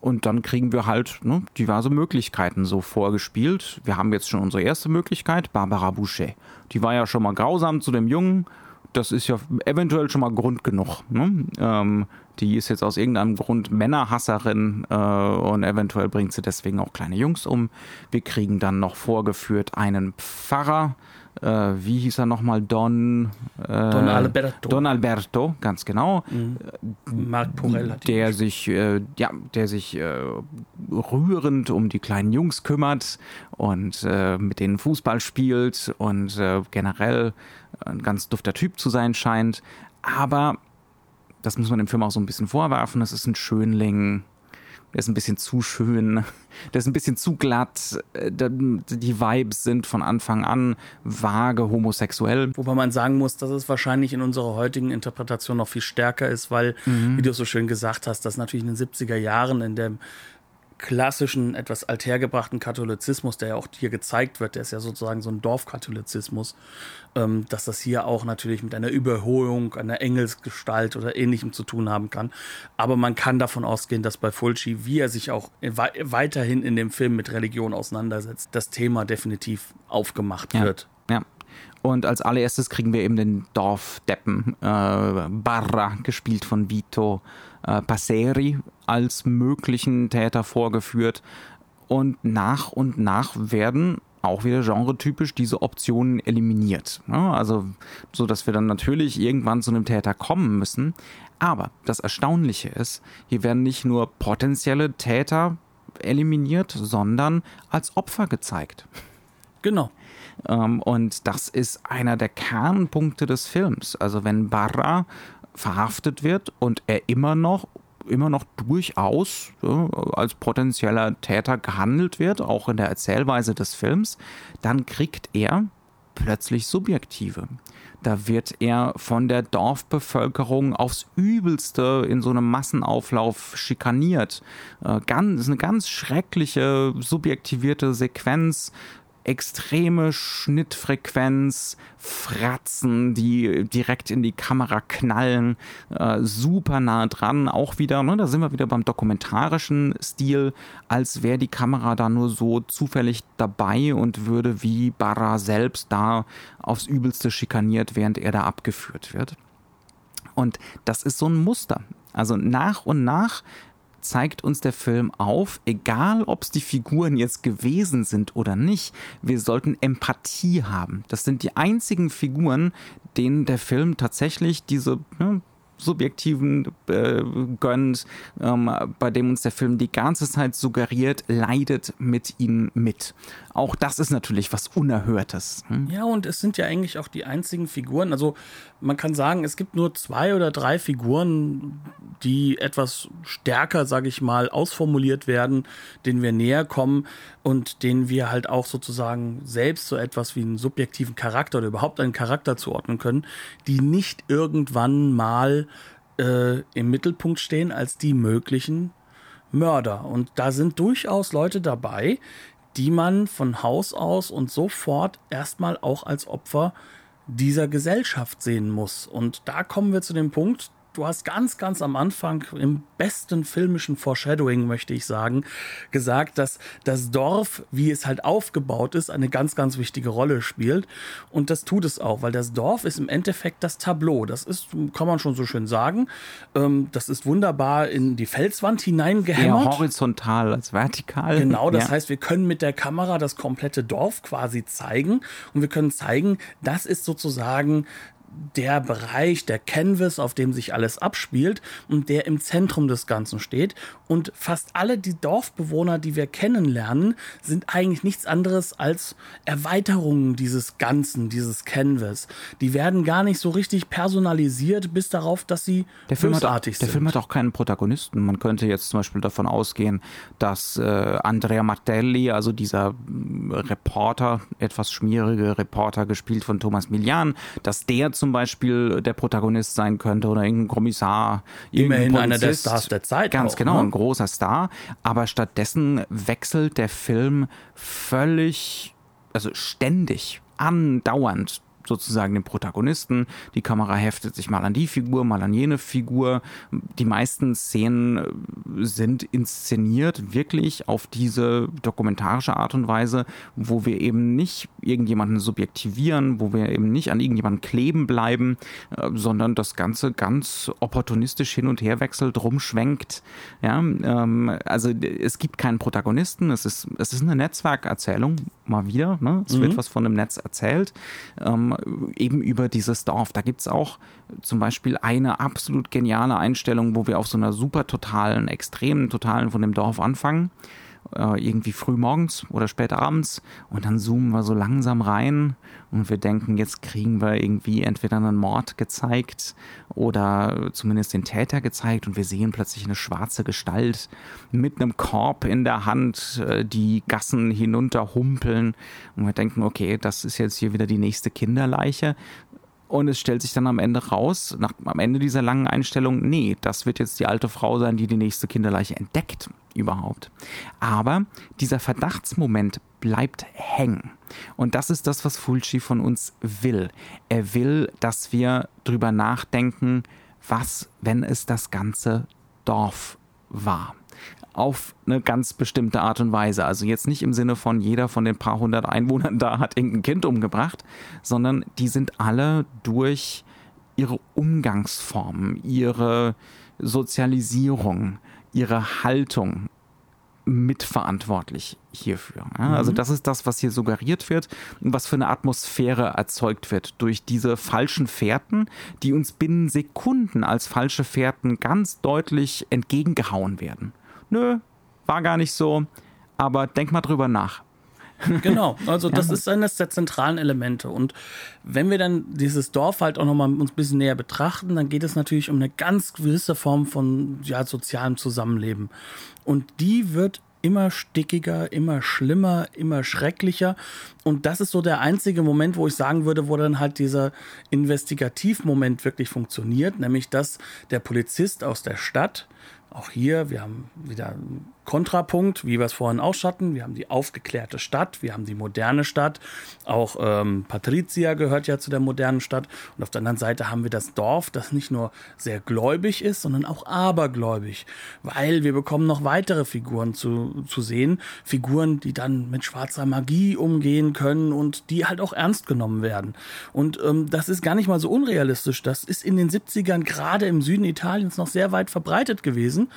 Und dann kriegen wir halt ne, diverse Möglichkeiten so vorgespielt. Wir haben jetzt schon unsere erste Möglichkeit, Barbara Boucher. Die war ja schon mal grausam zu dem Jungen. Das ist ja eventuell schon mal Grund genug. Ne? Ähm, die ist jetzt aus irgendeinem Grund Männerhasserin äh, und eventuell bringt sie deswegen auch kleine Jungs um. Wir kriegen dann noch vorgeführt einen Pfarrer, äh, wie hieß er nochmal? Don, äh, Don Alberto. Don Alberto, ganz genau. Mhm. Marc Porel hat Der sich, äh, ja, der sich äh, rührend um die kleinen Jungs kümmert und äh, mit denen Fußball spielt und äh, generell ein ganz dufter Typ zu sein scheint. Aber das muss man dem Film auch so ein bisschen vorwerfen. Das ist ein Schönling, der ist ein bisschen zu schön, der ist ein bisschen zu glatt. Äh, die Vibes sind von Anfang an vage homosexuell. Wobei man sagen muss, dass es wahrscheinlich in unserer heutigen Interpretation noch viel stärker ist, weil, mhm. wie du so schön gesagt hast, das natürlich in den 70er Jahren in dem klassischen, etwas althergebrachten Katholizismus, der ja auch hier gezeigt wird, der ist ja sozusagen so ein Dorfkatholizismus, ähm, dass das hier auch natürlich mit einer Überholung, einer Engelsgestalt oder ähnlichem zu tun haben kann. Aber man kann davon ausgehen, dass bei Fulci, wie er sich auch weiterhin in dem Film mit Religion auseinandersetzt, das Thema definitiv aufgemacht ja. wird. Ja. Und als allererstes kriegen wir eben den Dorfdeppen äh, Barra, gespielt von Vito äh, Passeri, als möglichen Täter vorgeführt. Und nach und nach werden auch wieder genretypisch diese Optionen eliminiert. Also, so dass wir dann natürlich irgendwann zu einem Täter kommen müssen. Aber das Erstaunliche ist, hier werden nicht nur potenzielle Täter eliminiert, sondern als Opfer gezeigt. Genau. Ähm, und das ist einer der Kernpunkte des Films. Also wenn Barra verhaftet wird und er immer noch immer noch durchaus ja, als potenzieller Täter gehandelt wird, auch in der Erzählweise des Films, dann kriegt er plötzlich Subjektive. Da wird er von der Dorfbevölkerung aufs Übelste in so einem Massenauflauf schikaniert. Äh, ganz, eine ganz schreckliche, subjektivierte Sequenz, extreme Schnittfrequenz, Fratzen, die direkt in die Kamera knallen, äh, super nah dran, auch wieder, ne, da sind wir wieder beim dokumentarischen Stil, als wäre die Kamera da nur so zufällig dabei und würde wie Barra selbst da aufs Übelste schikaniert, während er da abgeführt wird. Und das ist so ein Muster. Also nach und nach zeigt uns der Film auf, egal ob es die Figuren jetzt gewesen sind oder nicht, wir sollten Empathie haben. Das sind die einzigen Figuren, denen der Film tatsächlich diese ne, subjektiven äh, gönnt, ähm, bei dem uns der Film die ganze Zeit suggeriert, leidet mit ihnen mit. Auch das ist natürlich was Unerhörtes. Hm? Ja, und es sind ja eigentlich auch die einzigen Figuren. Also man kann sagen, es gibt nur zwei oder drei Figuren, die etwas stärker, sage ich mal, ausformuliert werden, denen wir näher kommen und denen wir halt auch sozusagen selbst so etwas wie einen subjektiven Charakter oder überhaupt einen Charakter zuordnen können, die nicht irgendwann mal äh, im Mittelpunkt stehen als die möglichen Mörder. Und da sind durchaus Leute dabei, die man von Haus aus und sofort erstmal auch als Opfer dieser Gesellschaft sehen muss. Und da kommen wir zu dem Punkt, du hast ganz, ganz am Anfang im besten filmischen Foreshadowing, möchte ich sagen, gesagt, dass das Dorf, wie es halt aufgebaut ist, eine ganz, ganz wichtige Rolle spielt. Und das tut es auch, weil das Dorf ist im Endeffekt das Tableau. Das ist, kann man schon so schön sagen. Ähm, das ist wunderbar in die Felswand hineingehämmert. Eher horizontal als vertikal. Genau, das ja. heißt, wir können mit der Kamera das komplette Dorf quasi zeigen und wir können zeigen, das ist sozusagen der Bereich, der Canvas, auf dem sich alles abspielt und der im Zentrum des Ganzen steht. Und fast alle die Dorfbewohner, die wir kennenlernen, sind eigentlich nichts anderes als Erweiterungen dieses Ganzen, dieses Canvas. Die werden gar nicht so richtig personalisiert, bis darauf, dass sie der Film bösartig hat, sind. Der Film hat auch keinen Protagonisten. Man könnte jetzt zum Beispiel davon ausgehen, dass äh, Andrea Martelli, also dieser äh, Reporter, etwas schmierige Reporter, gespielt von Thomas Milian, dass der zum Beispiel der Protagonist sein könnte oder irgendein Kommissar. Immerhin einer der Stars der Zeit. Ganz auch, genau, ne? ein großer Star. Aber stattdessen wechselt der Film völlig, also ständig, andauernd sozusagen den Protagonisten. Die Kamera heftet sich mal an die Figur, mal an jene Figur. Die meisten Szenen äh, sind inszeniert wirklich auf diese dokumentarische Art und Weise, wo wir eben nicht irgendjemanden subjektivieren, wo wir eben nicht an irgendjemanden kleben bleiben, äh, sondern das Ganze ganz opportunistisch hin und her wechselt, rumschwenkt. Ja, ähm, also es gibt keinen Protagonisten, es ist, es ist eine Netzwerkerzählung, mal wieder. Ne? Es mhm. wird was von dem Netz erzählt. Ähm, eben über dieses Dorf. Da gibt es auch zum Beispiel eine absolut geniale Einstellung, wo wir auf so einer super totalen, extremen totalen von dem Dorf anfangen. Äh, irgendwie früh morgens oder spät abends. Und dann zoomen wir so langsam rein. Und wir denken, jetzt kriegen wir irgendwie entweder einen Mord gezeigt oder zumindest den Täter gezeigt. Und wir sehen plötzlich eine schwarze Gestalt mit einem Korb in der Hand, äh, die Gassen hinunter humpeln und wir denken, okay, das ist jetzt hier wieder die nächste Kinderleiche. Und es stellt sich dann am Ende raus, nach, am Ende dieser langen Einstellung, nee, das wird jetzt die alte Frau sein, die die nächste Kinderleiche entdeckt überhaupt. Aber dieser Verdachtsmoment bleibt hängen. Und das ist das, was Fulci von uns will. Er will, dass wir drüber nachdenken, was, wenn es das ganze Dorf war auf eine ganz bestimmte Art und Weise. Also jetzt nicht im Sinne von jeder von den paar hundert Einwohnern da hat irgendein Kind umgebracht, sondern die sind alle durch ihre Umgangsformen, ihre Sozialisierung, ihre Haltung mitverantwortlich hierfür. Ja, also mhm. das ist das, was hier suggeriert wird und was für eine Atmosphäre erzeugt wird durch diese falschen Fährten, die uns binnen Sekunden als falsche Fährten ganz deutlich entgegengehauen werden. Nö, war gar nicht so, aber denk mal drüber nach. Genau, also das ja. ist eines der zentralen Elemente. Und wenn wir dann dieses Dorf halt auch nochmal uns ein bisschen näher betrachten, dann geht es natürlich um eine ganz gewisse Form von ja, sozialem Zusammenleben. Und die wird immer stickiger, immer schlimmer, immer schrecklicher. Und das ist so der einzige Moment, wo ich sagen würde, wo dann halt dieser Investigativmoment wirklich funktioniert, nämlich dass der Polizist aus der Stadt auch hier, wir haben wieder Kontrapunkt, wie wir es vorhin ausschatten. Wir haben die aufgeklärte Stadt, wir haben die moderne Stadt. Auch ähm, Patrizia gehört ja zu der modernen Stadt. Und auf der anderen Seite haben wir das Dorf, das nicht nur sehr gläubig ist, sondern auch abergläubig. Weil wir bekommen noch weitere Figuren zu, zu sehen. Figuren, die dann mit schwarzer Magie umgehen können und die halt auch ernst genommen werden. Und ähm, das ist gar nicht mal so unrealistisch. Das ist in den 70ern gerade im Süden Italiens noch sehr weit verbreitet gewesen.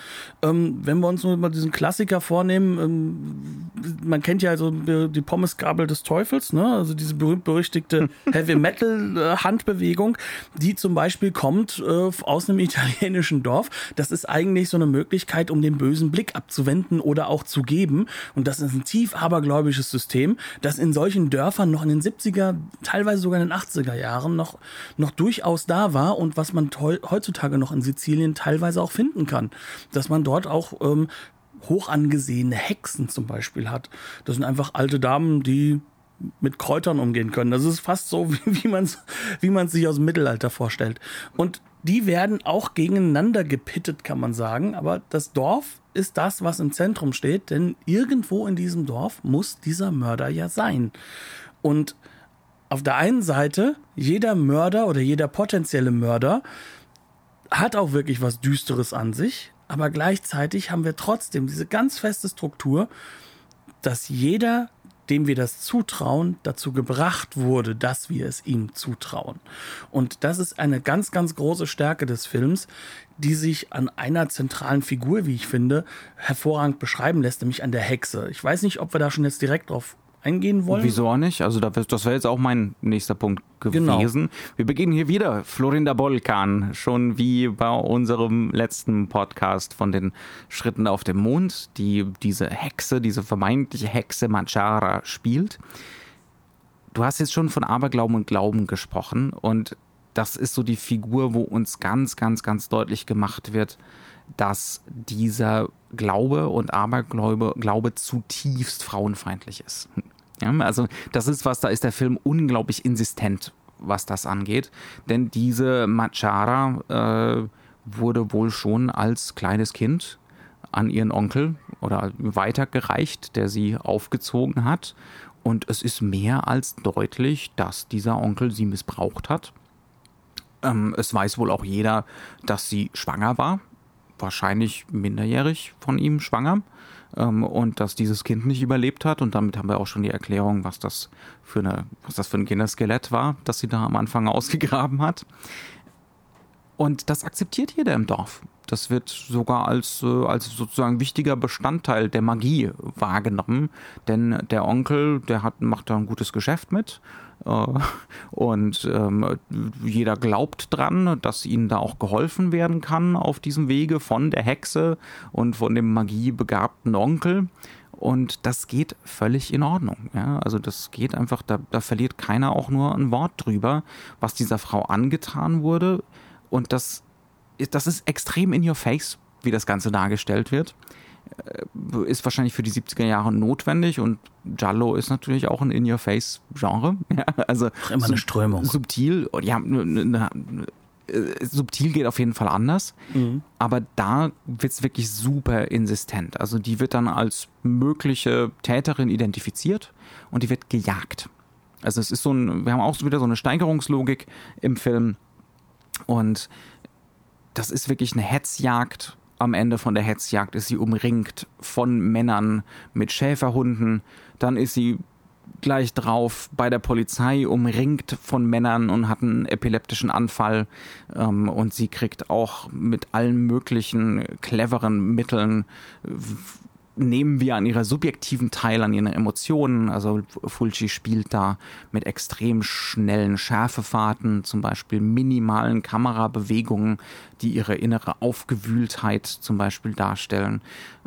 Ähm, wenn wir uns nur mal diesen Klassiker vornehmen, ähm, man kennt ja also die Pommesgabel des Teufels, ne? also diese berühmt-berüchtigte Heavy-Metal-Handbewegung, die zum Beispiel kommt äh, aus einem italienischen Dorf. Das ist eigentlich so eine Möglichkeit, um den bösen Blick abzuwenden oder auch zu geben. Und das ist ein tief abergläubisches System, das in solchen Dörfern noch in den 70er, teilweise sogar in den 80er Jahren noch, noch durchaus da war und was man heutzutage noch in Sizilien teilweise auch finden kann dass man dort auch ähm, hoch angesehene Hexen zum Beispiel hat. Das sind einfach alte Damen, die mit Kräutern umgehen können. Das ist fast so, wie, wie man es wie sich aus dem Mittelalter vorstellt. Und die werden auch gegeneinander gepittet, kann man sagen. Aber das Dorf ist das, was im Zentrum steht, denn irgendwo in diesem Dorf muss dieser Mörder ja sein. Und auf der einen Seite, jeder Mörder oder jeder potenzielle Mörder hat auch wirklich was Düsteres an sich aber gleichzeitig haben wir trotzdem diese ganz feste Struktur, dass jeder, dem wir das zutrauen, dazu gebracht wurde, dass wir es ihm zutrauen. Und das ist eine ganz, ganz große Stärke des Films, die sich an einer zentralen Figur, wie ich finde, hervorragend beschreiben lässt, nämlich an der Hexe. Ich weiß nicht, ob wir da schon jetzt direkt drauf eingehen wollen. Wieso auch nicht? Also das wäre jetzt auch mein nächster Punkt genau. gewesen. Genau. Wir beginnen hier wieder Florinda Bolkan, schon wie bei unserem letzten Podcast von den Schritten auf dem Mond, die diese Hexe, diese vermeintliche Hexe Manchara spielt. Du hast jetzt schon von Aberglauben und Glauben gesprochen und das ist so die Figur, wo uns ganz, ganz, ganz deutlich gemacht wird, dass dieser Glaube und Aberglaube Glaube zutiefst frauenfeindlich ist. Ja, also das ist was, da ist der Film unglaublich insistent, was das angeht. Denn diese Machara äh, wurde wohl schon als kleines Kind an ihren Onkel oder weitergereicht, der sie aufgezogen hat. Und es ist mehr als deutlich, dass dieser Onkel sie missbraucht hat. Ähm, es weiß wohl auch jeder, dass sie schwanger war. Wahrscheinlich minderjährig von ihm schwanger. Ähm, und dass dieses Kind nicht überlebt hat. Und damit haben wir auch schon die Erklärung, was das für, eine, was das für ein Kinderskelett war, das sie da am Anfang ausgegraben hat. Und das akzeptiert jeder im Dorf. Das wird sogar als, äh, als sozusagen wichtiger Bestandteil der Magie wahrgenommen. Denn der Onkel, der hat, macht da ein gutes Geschäft mit. Äh, und ähm, jeder glaubt dran, dass ihnen da auch geholfen werden kann auf diesem Wege von der Hexe und von dem magiebegabten Onkel. Und das geht völlig in Ordnung. Ja? Also das geht einfach, da, da verliert keiner auch nur ein Wort drüber, was dieser Frau angetan wurde. Und das das ist extrem in your face, wie das Ganze dargestellt wird. Äh, ist wahrscheinlich für die 70er Jahre notwendig und Giallo ist natürlich auch ein In-Your-Face-Genre. Ja, also immer eine Strömung. Subtil, ja, äh, subtil geht auf jeden Fall anders, mhm. aber da wird es wirklich super insistent. Also die wird dann als mögliche Täterin identifiziert und die wird gejagt. Also es ist so ein, wir haben auch wieder so eine Steigerungslogik im Film und das ist wirklich eine Hetzjagd. Am Ende von der Hetzjagd ist sie umringt von Männern mit Schäferhunden. Dann ist sie gleich drauf bei der Polizei umringt von Männern und hat einen epileptischen Anfall. Ähm, und sie kriegt auch mit allen möglichen cleveren Mitteln nehmen wir an ihrer subjektiven Teil, an ihren Emotionen. Also Fulci spielt da mit extrem schnellen Schärfefahrten, zum Beispiel minimalen Kamerabewegungen, die ihre innere Aufgewühltheit zum Beispiel darstellen.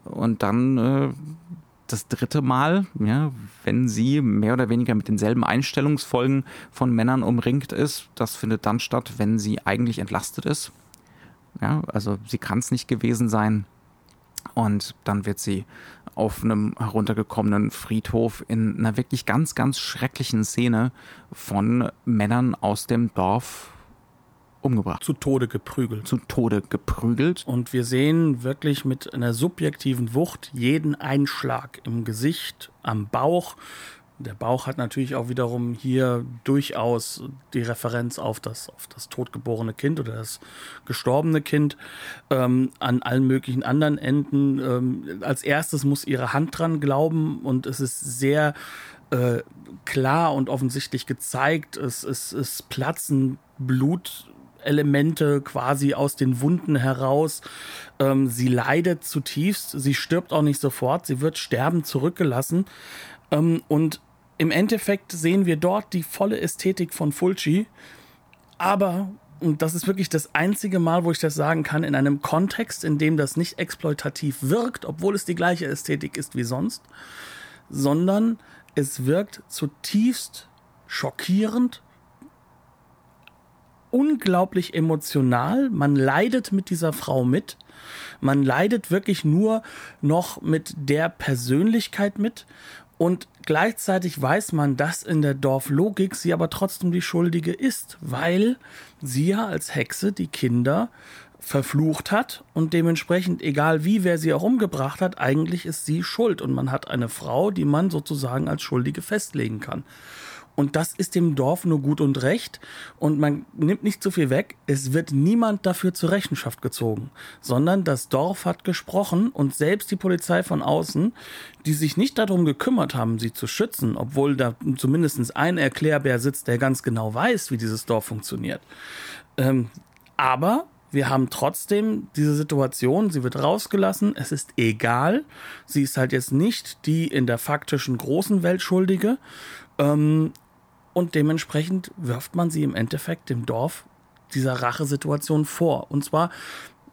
Und dann äh, das dritte Mal, ja, wenn sie mehr oder weniger mit denselben Einstellungsfolgen von Männern umringt ist, das findet dann statt, wenn sie eigentlich entlastet ist. Ja, also sie kann es nicht gewesen sein. Und dann wird sie auf einem heruntergekommenen Friedhof in einer wirklich ganz, ganz schrecklichen Szene von Männern aus dem Dorf umgebracht. Zu Tode geprügelt. Zu Tode geprügelt. Und wir sehen wirklich mit einer subjektiven Wucht jeden Einschlag im Gesicht, am Bauch, der Bauch hat natürlich auch wiederum hier durchaus die Referenz auf das, auf das totgeborene Kind oder das gestorbene Kind. Ähm, an allen möglichen anderen Enden. Ähm, als erstes muss ihre Hand dran glauben und es ist sehr äh, klar und offensichtlich gezeigt. Es, es, es platzen Blutelemente quasi aus den Wunden heraus. Ähm, sie leidet zutiefst, sie stirbt auch nicht sofort, sie wird sterben zurückgelassen. Ähm, und im Endeffekt sehen wir dort die volle Ästhetik von Fulci, aber und das ist wirklich das einzige Mal, wo ich das sagen kann, in einem Kontext, in dem das nicht exploitativ wirkt, obwohl es die gleiche Ästhetik ist wie sonst, sondern es wirkt zutiefst schockierend, unglaublich emotional. Man leidet mit dieser Frau mit. Man leidet wirklich nur noch mit der Persönlichkeit mit. Und gleichzeitig weiß man, dass in der Dorflogik sie aber trotzdem die Schuldige ist, weil sie ja als Hexe die Kinder verflucht hat und dementsprechend, egal wie wer sie auch umgebracht hat, eigentlich ist sie schuld und man hat eine Frau, die man sozusagen als Schuldige festlegen kann. Und das ist dem Dorf nur gut und recht. Und man nimmt nicht zu viel weg. Es wird niemand dafür zur Rechenschaft gezogen, sondern das Dorf hat gesprochen und selbst die Polizei von außen, die sich nicht darum gekümmert haben, sie zu schützen, obwohl da zumindest ein Erklärbär sitzt, der ganz genau weiß, wie dieses Dorf funktioniert. Ähm, aber wir haben trotzdem diese Situation, sie wird rausgelassen, es ist egal. Sie ist halt jetzt nicht die in der faktischen großen Welt Schuldige. Ähm, und dementsprechend wirft man sie im Endeffekt dem Dorf dieser Rachesituation vor. Und zwar,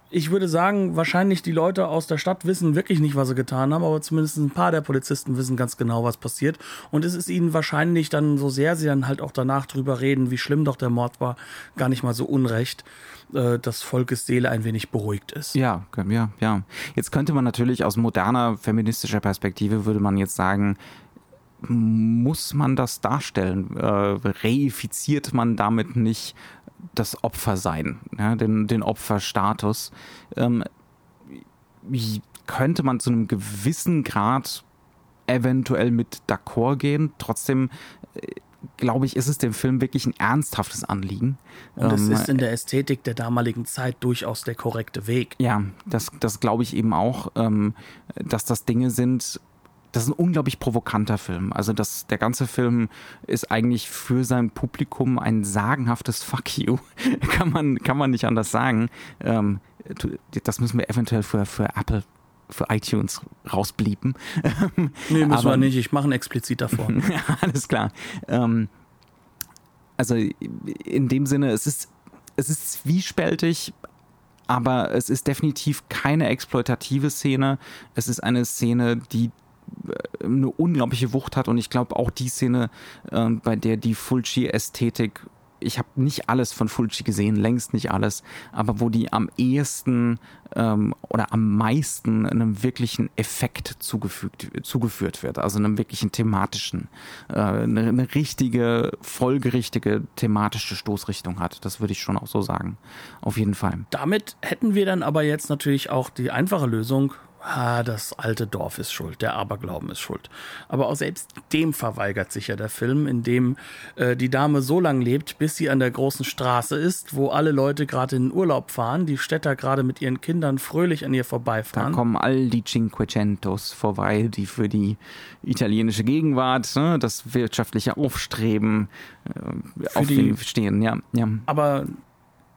ich würde sagen, wahrscheinlich die Leute aus der Stadt wissen wirklich nicht, was sie getan haben, aber zumindest ein paar der Polizisten wissen ganz genau, was passiert. Und es ist ihnen wahrscheinlich dann, so sehr sie dann halt auch danach drüber reden, wie schlimm doch der Mord war, gar nicht mal so unrecht, äh, dass Volkes Seele ein wenig beruhigt ist. Ja, ja, ja. Jetzt könnte man natürlich aus moderner feministischer Perspektive würde man jetzt sagen, muss man das darstellen? Äh, reifiziert man damit nicht das Opfersein, ja, den, den Opferstatus? Ähm, könnte man zu einem gewissen Grad eventuell mit d'accord gehen. Trotzdem äh, glaube ich, ist es dem Film wirklich ein ernsthaftes Anliegen. Und es ähm, ist in der Ästhetik der damaligen Zeit durchaus der korrekte Weg. Ja, das, das glaube ich eben auch, ähm, dass das Dinge sind, das ist ein unglaublich provokanter Film. Also das, der ganze Film ist eigentlich für sein Publikum ein sagenhaftes Fuck you. kann, man, kann man nicht anders sagen. Ähm, das müssen wir eventuell für, für Apple für iTunes rausblieben. nee, müssen Aber, wir nicht. Ich mache ein explizit davor. alles klar. Ähm, also in dem Sinne, es ist, es ist zwiespältig, aber es ist definitiv keine exploitative Szene. Es ist eine Szene, die äh, eine unglaubliche Wucht hat und ich glaube auch die Szene, äh, bei der die Fulci-Ästhetik ich habe nicht alles von Fulci gesehen, längst nicht alles, aber wo die am ehesten ähm, oder am meisten einem wirklichen Effekt zugefügt, zugeführt wird, also einem wirklichen thematischen, äh, eine, eine richtige, folgerichtige thematische Stoßrichtung hat. Das würde ich schon auch so sagen. Auf jeden Fall. Damit hätten wir dann aber jetzt natürlich auch die einfache Lösung ah, das alte Dorf ist schuld, der Aberglauben ist schuld. Aber auch selbst dem verweigert sich ja der Film, in dem äh, die Dame so lange lebt, bis sie an der großen Straße ist, wo alle Leute gerade in den Urlaub fahren, die Städter gerade mit ihren Kindern fröhlich an ihr vorbeifahren. Da kommen all die Cinquecentos vorbei, die für die italienische Gegenwart, ne, das wirtschaftliche Aufstreben äh, auf die, stehen. Ja, ja. Aber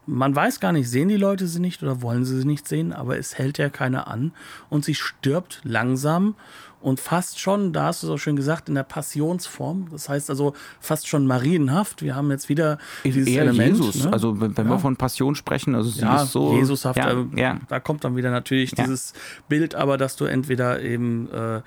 man weiß gar nicht, sehen die Leute sie nicht oder wollen sie sie nicht sehen, aber es hält ja keiner an und sie stirbt langsam und fast schon, da hast du es auch schön gesagt, in der Passionsform. Das heißt also fast schon marienhaft. Wir haben jetzt wieder dieses Eher Element. Jesus. Ne? Also wenn ja. wir von Passion sprechen, also sie ja, ist so Jesushaft. Ja, äh, ja. Da kommt dann wieder natürlich dieses Bild, aber dass du entweder eben äh,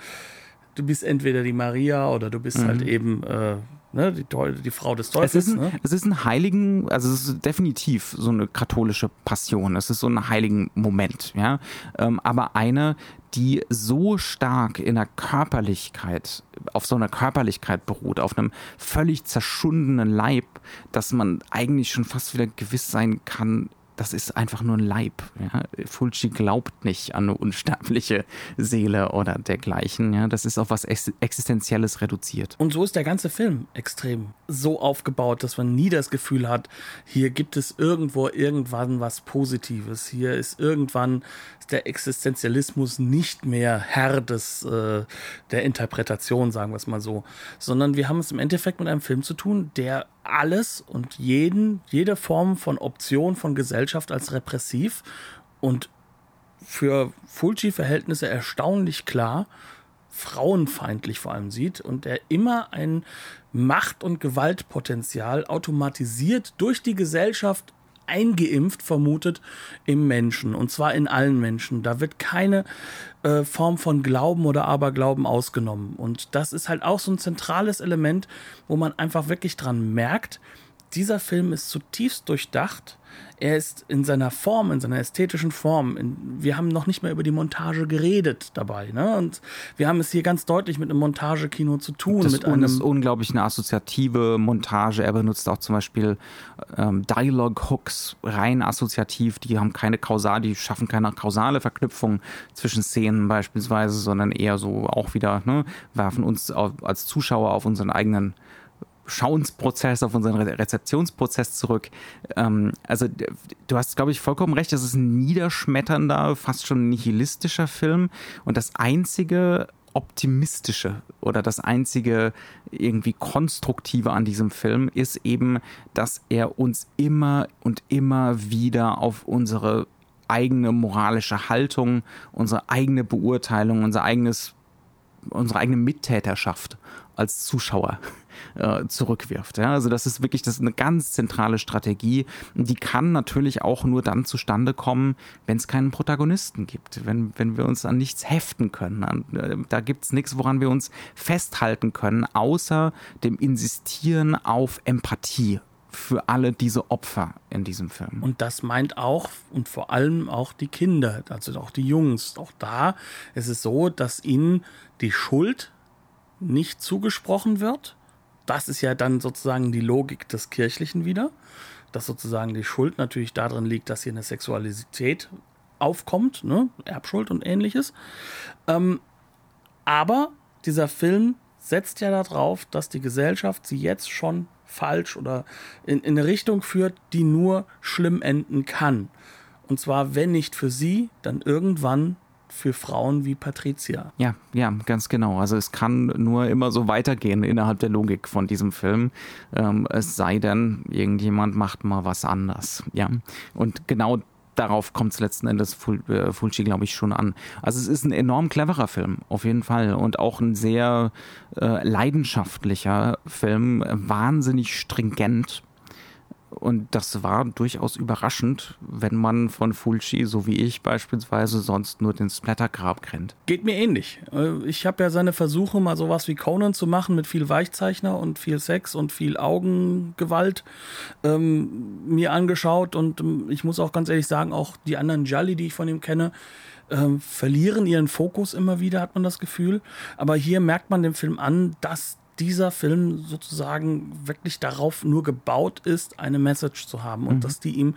du bist entweder die Maria oder du bist halt mhm. halt eben äh, ne, die, die, Frau des Teufels. Es ist, ein, ne? es ist ein heiligen, also es ist definitiv so eine katholische Passion. Es ist so ein heiligen Moment, ja. Ähm, aber eine, die so stark in der Körperlichkeit, auf so einer Körperlichkeit beruht, auf einem völlig zerschundenen Leib, dass man eigentlich schon fast wieder gewiss sein kann, das ist einfach nur ein Leib. Ja. Fulci glaubt nicht an eine unsterbliche Seele oder dergleichen. Ja. Das ist auf was Existenzielles reduziert. Und so ist der ganze Film extrem so aufgebaut, dass man nie das Gefühl hat, hier gibt es irgendwo irgendwann was Positives. Hier ist irgendwann der Existenzialismus nicht mehr Herr des, äh, der Interpretation, sagen wir es mal so, sondern wir haben es im Endeffekt mit einem Film zu tun, der alles und jeden, jede Form von Option von Gesellschaft als repressiv und für Fulci-Verhältnisse erstaunlich klar frauenfeindlich vor allem sieht und der immer ein Macht- und Gewaltpotenzial automatisiert durch die Gesellschaft eingeimpft vermutet im Menschen und zwar in allen Menschen. Da wird keine äh, Form von Glauben oder Aberglauben ausgenommen. Und das ist halt auch so ein zentrales Element, wo man einfach wirklich dran merkt, dieser Film ist zutiefst durchdacht er ist in seiner Form, in seiner ästhetischen Form. In, wir haben noch nicht mehr über die Montage geredet dabei. Ne? Und wir haben es hier ganz deutlich mit einem Montagekino zu tun. Das mit einem ist unglaublich eine assoziative Montage. Er benutzt auch zum Beispiel ähm, Dialogue-Hooks rein assoziativ. Die haben keine kausal, die schaffen keine kausale Verknüpfung zwischen Szenen beispielsweise, sondern eher so auch wieder, ne, werfen uns auf, als Zuschauer auf unseren eigenen Schauensprozess, auf unseren Rezeptionsprozess zurück. Ähm, also du hast, glaube ich, vollkommen recht, das ist ein niederschmetternder, fast schon nihilistischer Film. Und das einzige optimistische oder das einzige irgendwie konstruktive an diesem Film ist eben, dass er uns immer und immer wieder auf unsere eigene moralische Haltung, unsere eigene Beurteilung, unser eigenes, unsere eigene Mittäterschaft als Zuschauer äh, zurückwirft. Ja? Also das ist wirklich das ist eine ganz zentrale Strategie. Die kann natürlich auch nur dann zustande kommen, wenn es keinen Protagonisten gibt, wenn, wenn wir uns an nichts heften können. Äh, da gibt es nichts, woran wir uns festhalten können, außer dem Insistieren auf Empathie für alle diese Opfer in diesem Film. Und das meint auch und vor allem auch die Kinder, also auch die Jungs. Auch da ist es so, dass ihnen die Schuld nicht zugesprochen wird, das ist ja dann sozusagen die Logik des Kirchlichen wieder, dass sozusagen die Schuld natürlich darin liegt, dass hier eine Sexualität aufkommt, ne? Erbschuld und ähnliches. Ähm, aber dieser Film setzt ja darauf, dass die Gesellschaft sie jetzt schon falsch oder in, in eine Richtung führt, die nur schlimm enden kann. Und zwar, wenn nicht für sie, dann irgendwann für Frauen wie Patricia. Ja, ja, ganz genau. Also es kann nur immer so weitergehen innerhalb der Logik von diesem Film. Ähm, es sei denn, irgendjemand macht mal was anders. Ja. Und genau darauf kommt es letzten Endes Ful äh, Fulci, glaube ich, schon an. Also es ist ein enorm cleverer Film, auf jeden Fall. Und auch ein sehr äh, leidenschaftlicher Film, wahnsinnig stringent und das war durchaus überraschend, wenn man von Fulci, so wie ich beispielsweise, sonst nur den Splattergrab kennt. Geht mir ähnlich. Äh, ich habe ja seine Versuche, mal sowas wie Conan zu machen, mit viel Weichzeichner und viel Sex und viel Augengewalt, ähm, mir angeschaut. Und ähm, ich muss auch ganz ehrlich sagen, auch die anderen Jolly, die ich von ihm kenne, ähm, verlieren ihren Fokus immer wieder, hat man das Gefühl. Aber hier merkt man dem Film an, dass dieser Film sozusagen wirklich darauf nur gebaut ist, eine Message zu haben und mhm. dass die ihm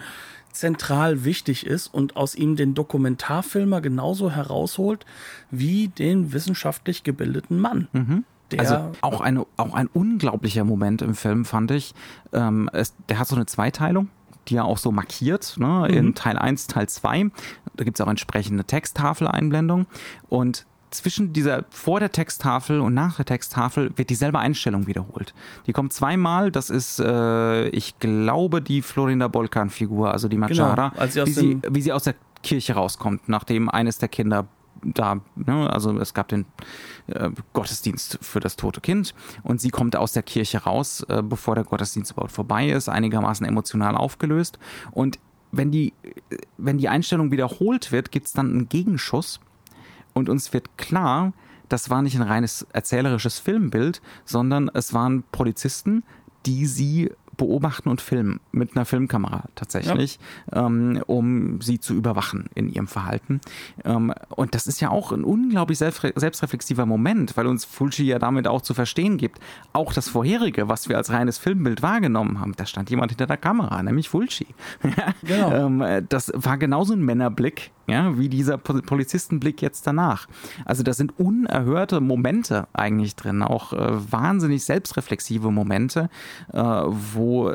zentral wichtig ist und aus ihm den Dokumentarfilmer genauso herausholt wie den wissenschaftlich gebildeten Mann. Mhm. also auch, eine, auch ein unglaublicher Moment im Film, fand ich. Ähm, es, der hat so eine Zweiteilung die er auch so markiert, ne, in mhm. Teil 1, Teil 2. Da gibt es auch entsprechende Texttafeleinblendung. Und zwischen dieser, vor der Texttafel und nach der Texttafel wird dieselbe Einstellung wiederholt. Die kommt zweimal, das ist, äh, ich glaube, die Florinda Bolkan-Figur, also die Machara, genau, wie, sie, wie sie aus der Kirche rauskommt, nachdem eines der Kinder da, ne, also es gab den äh, Gottesdienst für das tote Kind und sie kommt aus der Kirche raus, äh, bevor der Gottesdienst überhaupt vorbei ist, einigermaßen emotional aufgelöst und wenn die, wenn die Einstellung wiederholt wird, gibt es dann einen Gegenschuss und uns wird klar, das war nicht ein reines erzählerisches Filmbild, sondern es waren Polizisten, die sie beobachten und filmen mit einer Filmkamera tatsächlich, ja. ähm, um sie zu überwachen in ihrem Verhalten. Ähm, und das ist ja auch ein unglaublich selbstreflexiver Moment, weil uns Fulci ja damit auch zu verstehen gibt, auch das vorherige, was wir als reines Filmbild wahrgenommen haben, da stand jemand hinter der Kamera, nämlich Fulci. genau. ähm, das war genauso ein Männerblick, ja, wie dieser Polizistenblick jetzt danach. Also da sind unerhörte Momente eigentlich drin, auch äh, wahnsinnig selbstreflexive Momente, äh, wo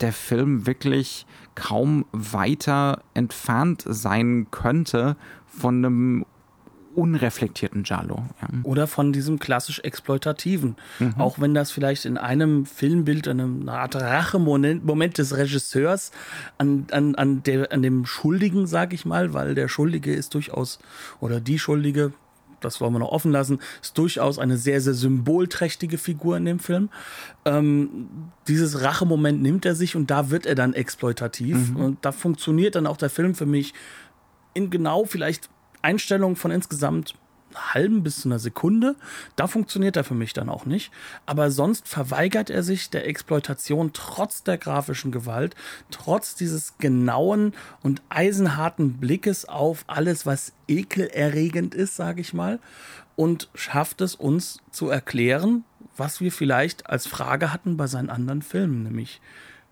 der Film wirklich kaum weiter entfernt sein könnte von einem unreflektierten Giallo. Ja. Oder von diesem klassisch exploitativen. Mhm. Auch wenn das vielleicht in einem Filmbild, eine Art Rache-Moment des Regisseurs an, an, an, der, an dem Schuldigen, sag ich mal, weil der Schuldige ist durchaus, oder die Schuldige, das wollen wir noch offen lassen, ist durchaus eine sehr, sehr symbolträchtige Figur in dem Film. Ähm, dieses Rachemoment nimmt er sich und da wird er dann exploitativ. Mhm. Und da funktioniert dann auch der Film für mich in genau vielleicht Einstellungen von insgesamt halben bis zu einer Sekunde. Da funktioniert er für mich dann auch nicht. Aber sonst verweigert er sich der Exploitation trotz der grafischen Gewalt, trotz dieses genauen und eisenharten Blickes auf alles, was ekelerregend ist, sage ich mal, und schafft es uns zu erklären, was wir vielleicht als Frage hatten bei seinen anderen Filmen, nämlich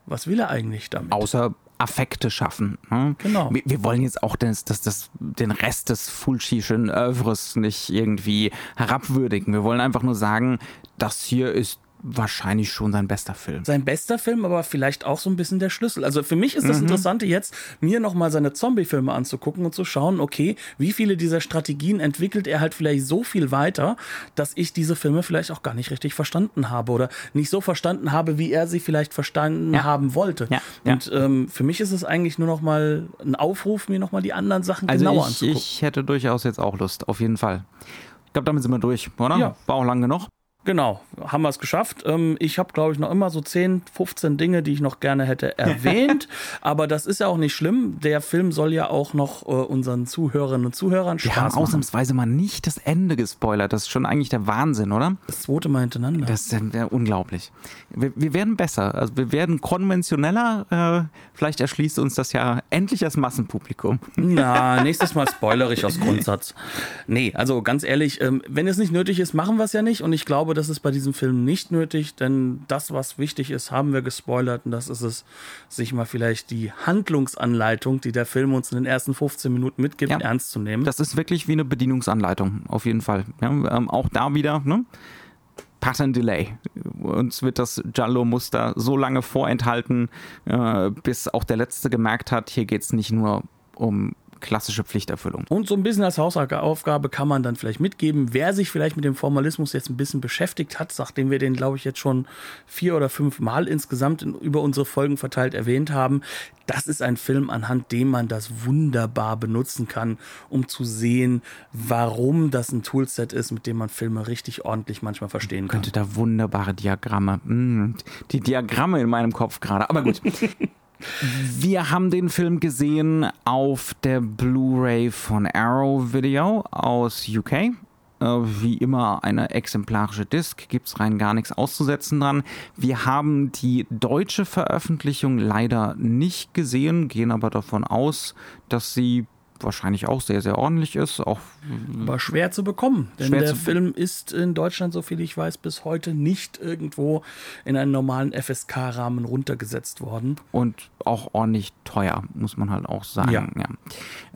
was will er eigentlich damit? Außer Affekte schaffen. Ne? Genau. Wir, wir, wollen jetzt auch das, das, das, den Rest des Fulci'schen Oeuvres nicht irgendwie herabwürdigen. Wir wollen einfach nur sagen, das hier ist wahrscheinlich schon sein bester Film. Sein bester Film, aber vielleicht auch so ein bisschen der Schlüssel. Also für mich ist das mhm. Interessante jetzt, mir nochmal seine Zombie-Filme anzugucken und zu schauen, okay, wie viele dieser Strategien entwickelt er halt vielleicht so viel weiter, dass ich diese Filme vielleicht auch gar nicht richtig verstanden habe oder nicht so verstanden habe, wie er sie vielleicht verstanden ja. haben wollte. Ja. Und ähm, für mich ist es eigentlich nur nochmal ein Aufruf, mir nochmal die anderen Sachen also genauer ich, anzugucken. Ich hätte durchaus jetzt auch Lust, auf jeden Fall. Ich glaube, damit sind wir durch, oder? Ja. War auch lang genug. Genau, haben wir es geschafft. Ähm, ich habe, glaube ich, noch immer so 10, 15 Dinge, die ich noch gerne hätte erwähnt. aber das ist ja auch nicht schlimm. Der Film soll ja auch noch äh, unseren Zuhörerinnen und Zuhörern Spaß Wir haben ausnahmsweise mal nicht das Ende gespoilert. Das ist schon eigentlich der Wahnsinn, oder? Das zweite Mal hintereinander. Das ist ja unglaublich. Wir, wir, werden besser. Also wir werden konventioneller. Äh, vielleicht erschließt uns das ja endlich das Massenpublikum. Na, nächstes Mal spoiler ich aus Grundsatz. Nee, also ganz ehrlich, ähm, wenn es nicht nötig ist, machen wir es ja nicht. Und ich glaube, das ist bei diesem Film nicht nötig, denn das, was wichtig ist, haben wir gespoilert und das ist es, sich mal vielleicht die Handlungsanleitung, die der Film uns in den ersten 15 Minuten mitgibt, ja, ernst zu nehmen. Das ist wirklich wie eine Bedienungsanleitung, auf jeden Fall. Ja, ähm, auch da wieder, ne? Pattern Delay. Uns wird das Jallo-Muster so lange vorenthalten, äh, bis auch der Letzte gemerkt hat, hier geht es nicht nur um klassische Pflichterfüllung. Und so ein bisschen als Hausaufgabe kann man dann vielleicht mitgeben, wer sich vielleicht mit dem Formalismus jetzt ein bisschen beschäftigt hat, nachdem wir den, glaube ich, jetzt schon vier oder fünf Mal insgesamt in, über unsere Folgen verteilt erwähnt haben. Das ist ein Film, anhand dem man das wunderbar benutzen kann, um zu sehen, warum das ein Toolset ist, mit dem man Filme richtig ordentlich manchmal verstehen kann. Könnte da wunderbare Diagramme. Hm, die Diagramme in meinem Kopf gerade. Aber gut. Wir haben den Film gesehen auf der Blu-ray von Arrow Video aus UK. Äh, wie immer eine exemplarische Disc, gibt es rein gar nichts auszusetzen dran. Wir haben die deutsche Veröffentlichung leider nicht gesehen, gehen aber davon aus, dass sie wahrscheinlich auch sehr, sehr ordentlich ist. Auch Aber schwer zu bekommen, denn der Film ist in Deutschland, so viel ich weiß, bis heute nicht irgendwo in einen normalen FSK-Rahmen runtergesetzt worden. Und auch ordentlich teuer, muss man halt auch sagen. Ja. ja.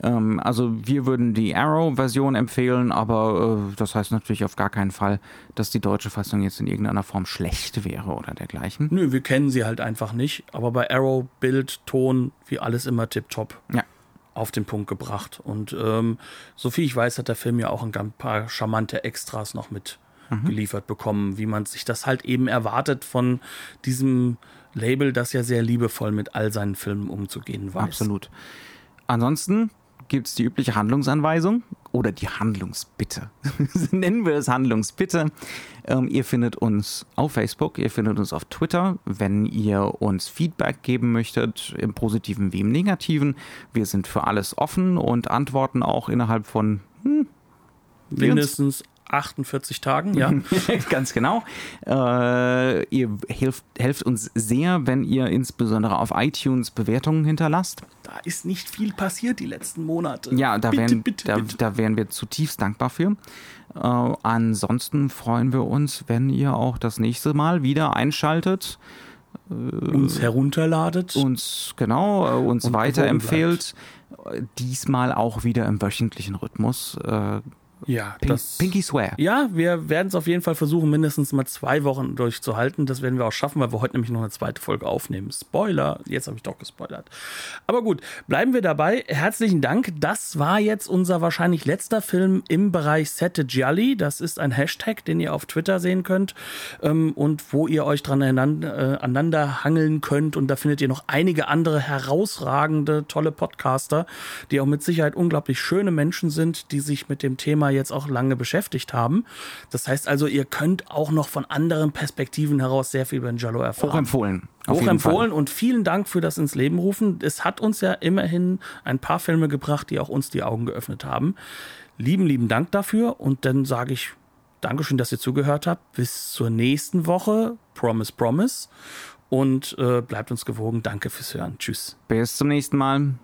Ähm, also wir würden die Arrow-Version empfehlen, aber äh, das heißt natürlich auf gar keinen Fall, dass die deutsche Fassung jetzt in irgendeiner Form schlecht wäre oder dergleichen. Nö, wir kennen sie halt einfach nicht. Aber bei Arrow Bild, Ton, wie alles immer tipptopp. Ja auf den Punkt gebracht. Und ähm, so viel ich weiß, hat der Film ja auch ein paar charmante Extras noch mit mhm. geliefert bekommen, wie man sich das halt eben erwartet von diesem Label, das ja sehr liebevoll mit all seinen Filmen umzugehen weiß. Absolut. Ansonsten gibt es die übliche Handlungsanweisung oder die Handlungsbitte. Nennen wir es Handlungsbitte. Ähm, ihr findet uns auf Facebook, ihr findet uns auf Twitter, wenn ihr uns Feedback geben möchtet, im positiven wie im negativen. Wir sind für alles offen und antworten auch innerhalb von hm, mindestens 48 Tagen, ja. Ganz genau. Äh, ihr helft, helft uns sehr, wenn ihr insbesondere auf iTunes Bewertungen hinterlasst. Da ist nicht viel passiert die letzten Monate. Ja, da, bitte, wären, bitte, da, bitte. da wären wir zutiefst dankbar für. Äh, ansonsten freuen wir uns, wenn ihr auch das nächste Mal wieder einschaltet. Äh, uns herunterladet. Uns, genau, äh, uns weiterempfehlt. Diesmal auch wieder im wöchentlichen Rhythmus. Äh, ja, Pink, das, Pinky Swear. Ja, wir werden es auf jeden Fall versuchen, mindestens mal zwei Wochen durchzuhalten. Das werden wir auch schaffen, weil wir heute nämlich noch eine zweite Folge aufnehmen. Spoiler, jetzt habe ich doch gespoilert. Aber gut, bleiben wir dabei. Herzlichen Dank. Das war jetzt unser wahrscheinlich letzter Film im Bereich Sette Gialli. Das ist ein Hashtag, den ihr auf Twitter sehen könnt ähm, und wo ihr euch dran äh, aneinander hangeln könnt. Und da findet ihr noch einige andere herausragende, tolle Podcaster, die auch mit Sicherheit unglaublich schöne Menschen sind, die sich mit dem Thema jetzt auch lange beschäftigt haben. Das heißt also, ihr könnt auch noch von anderen Perspektiven heraus sehr viel über Giallo erfahren. Hochempfohlen. Hochempfohlen und vielen Dank für das ins Leben rufen. Es hat uns ja immerhin ein paar Filme gebracht, die auch uns die Augen geöffnet haben. Lieben, lieben Dank dafür und dann sage ich Dankeschön, dass ihr zugehört habt. Bis zur nächsten Woche. Promise, promise. Und äh, bleibt uns gewogen. Danke fürs Hören. Tschüss. Bis zum nächsten Mal.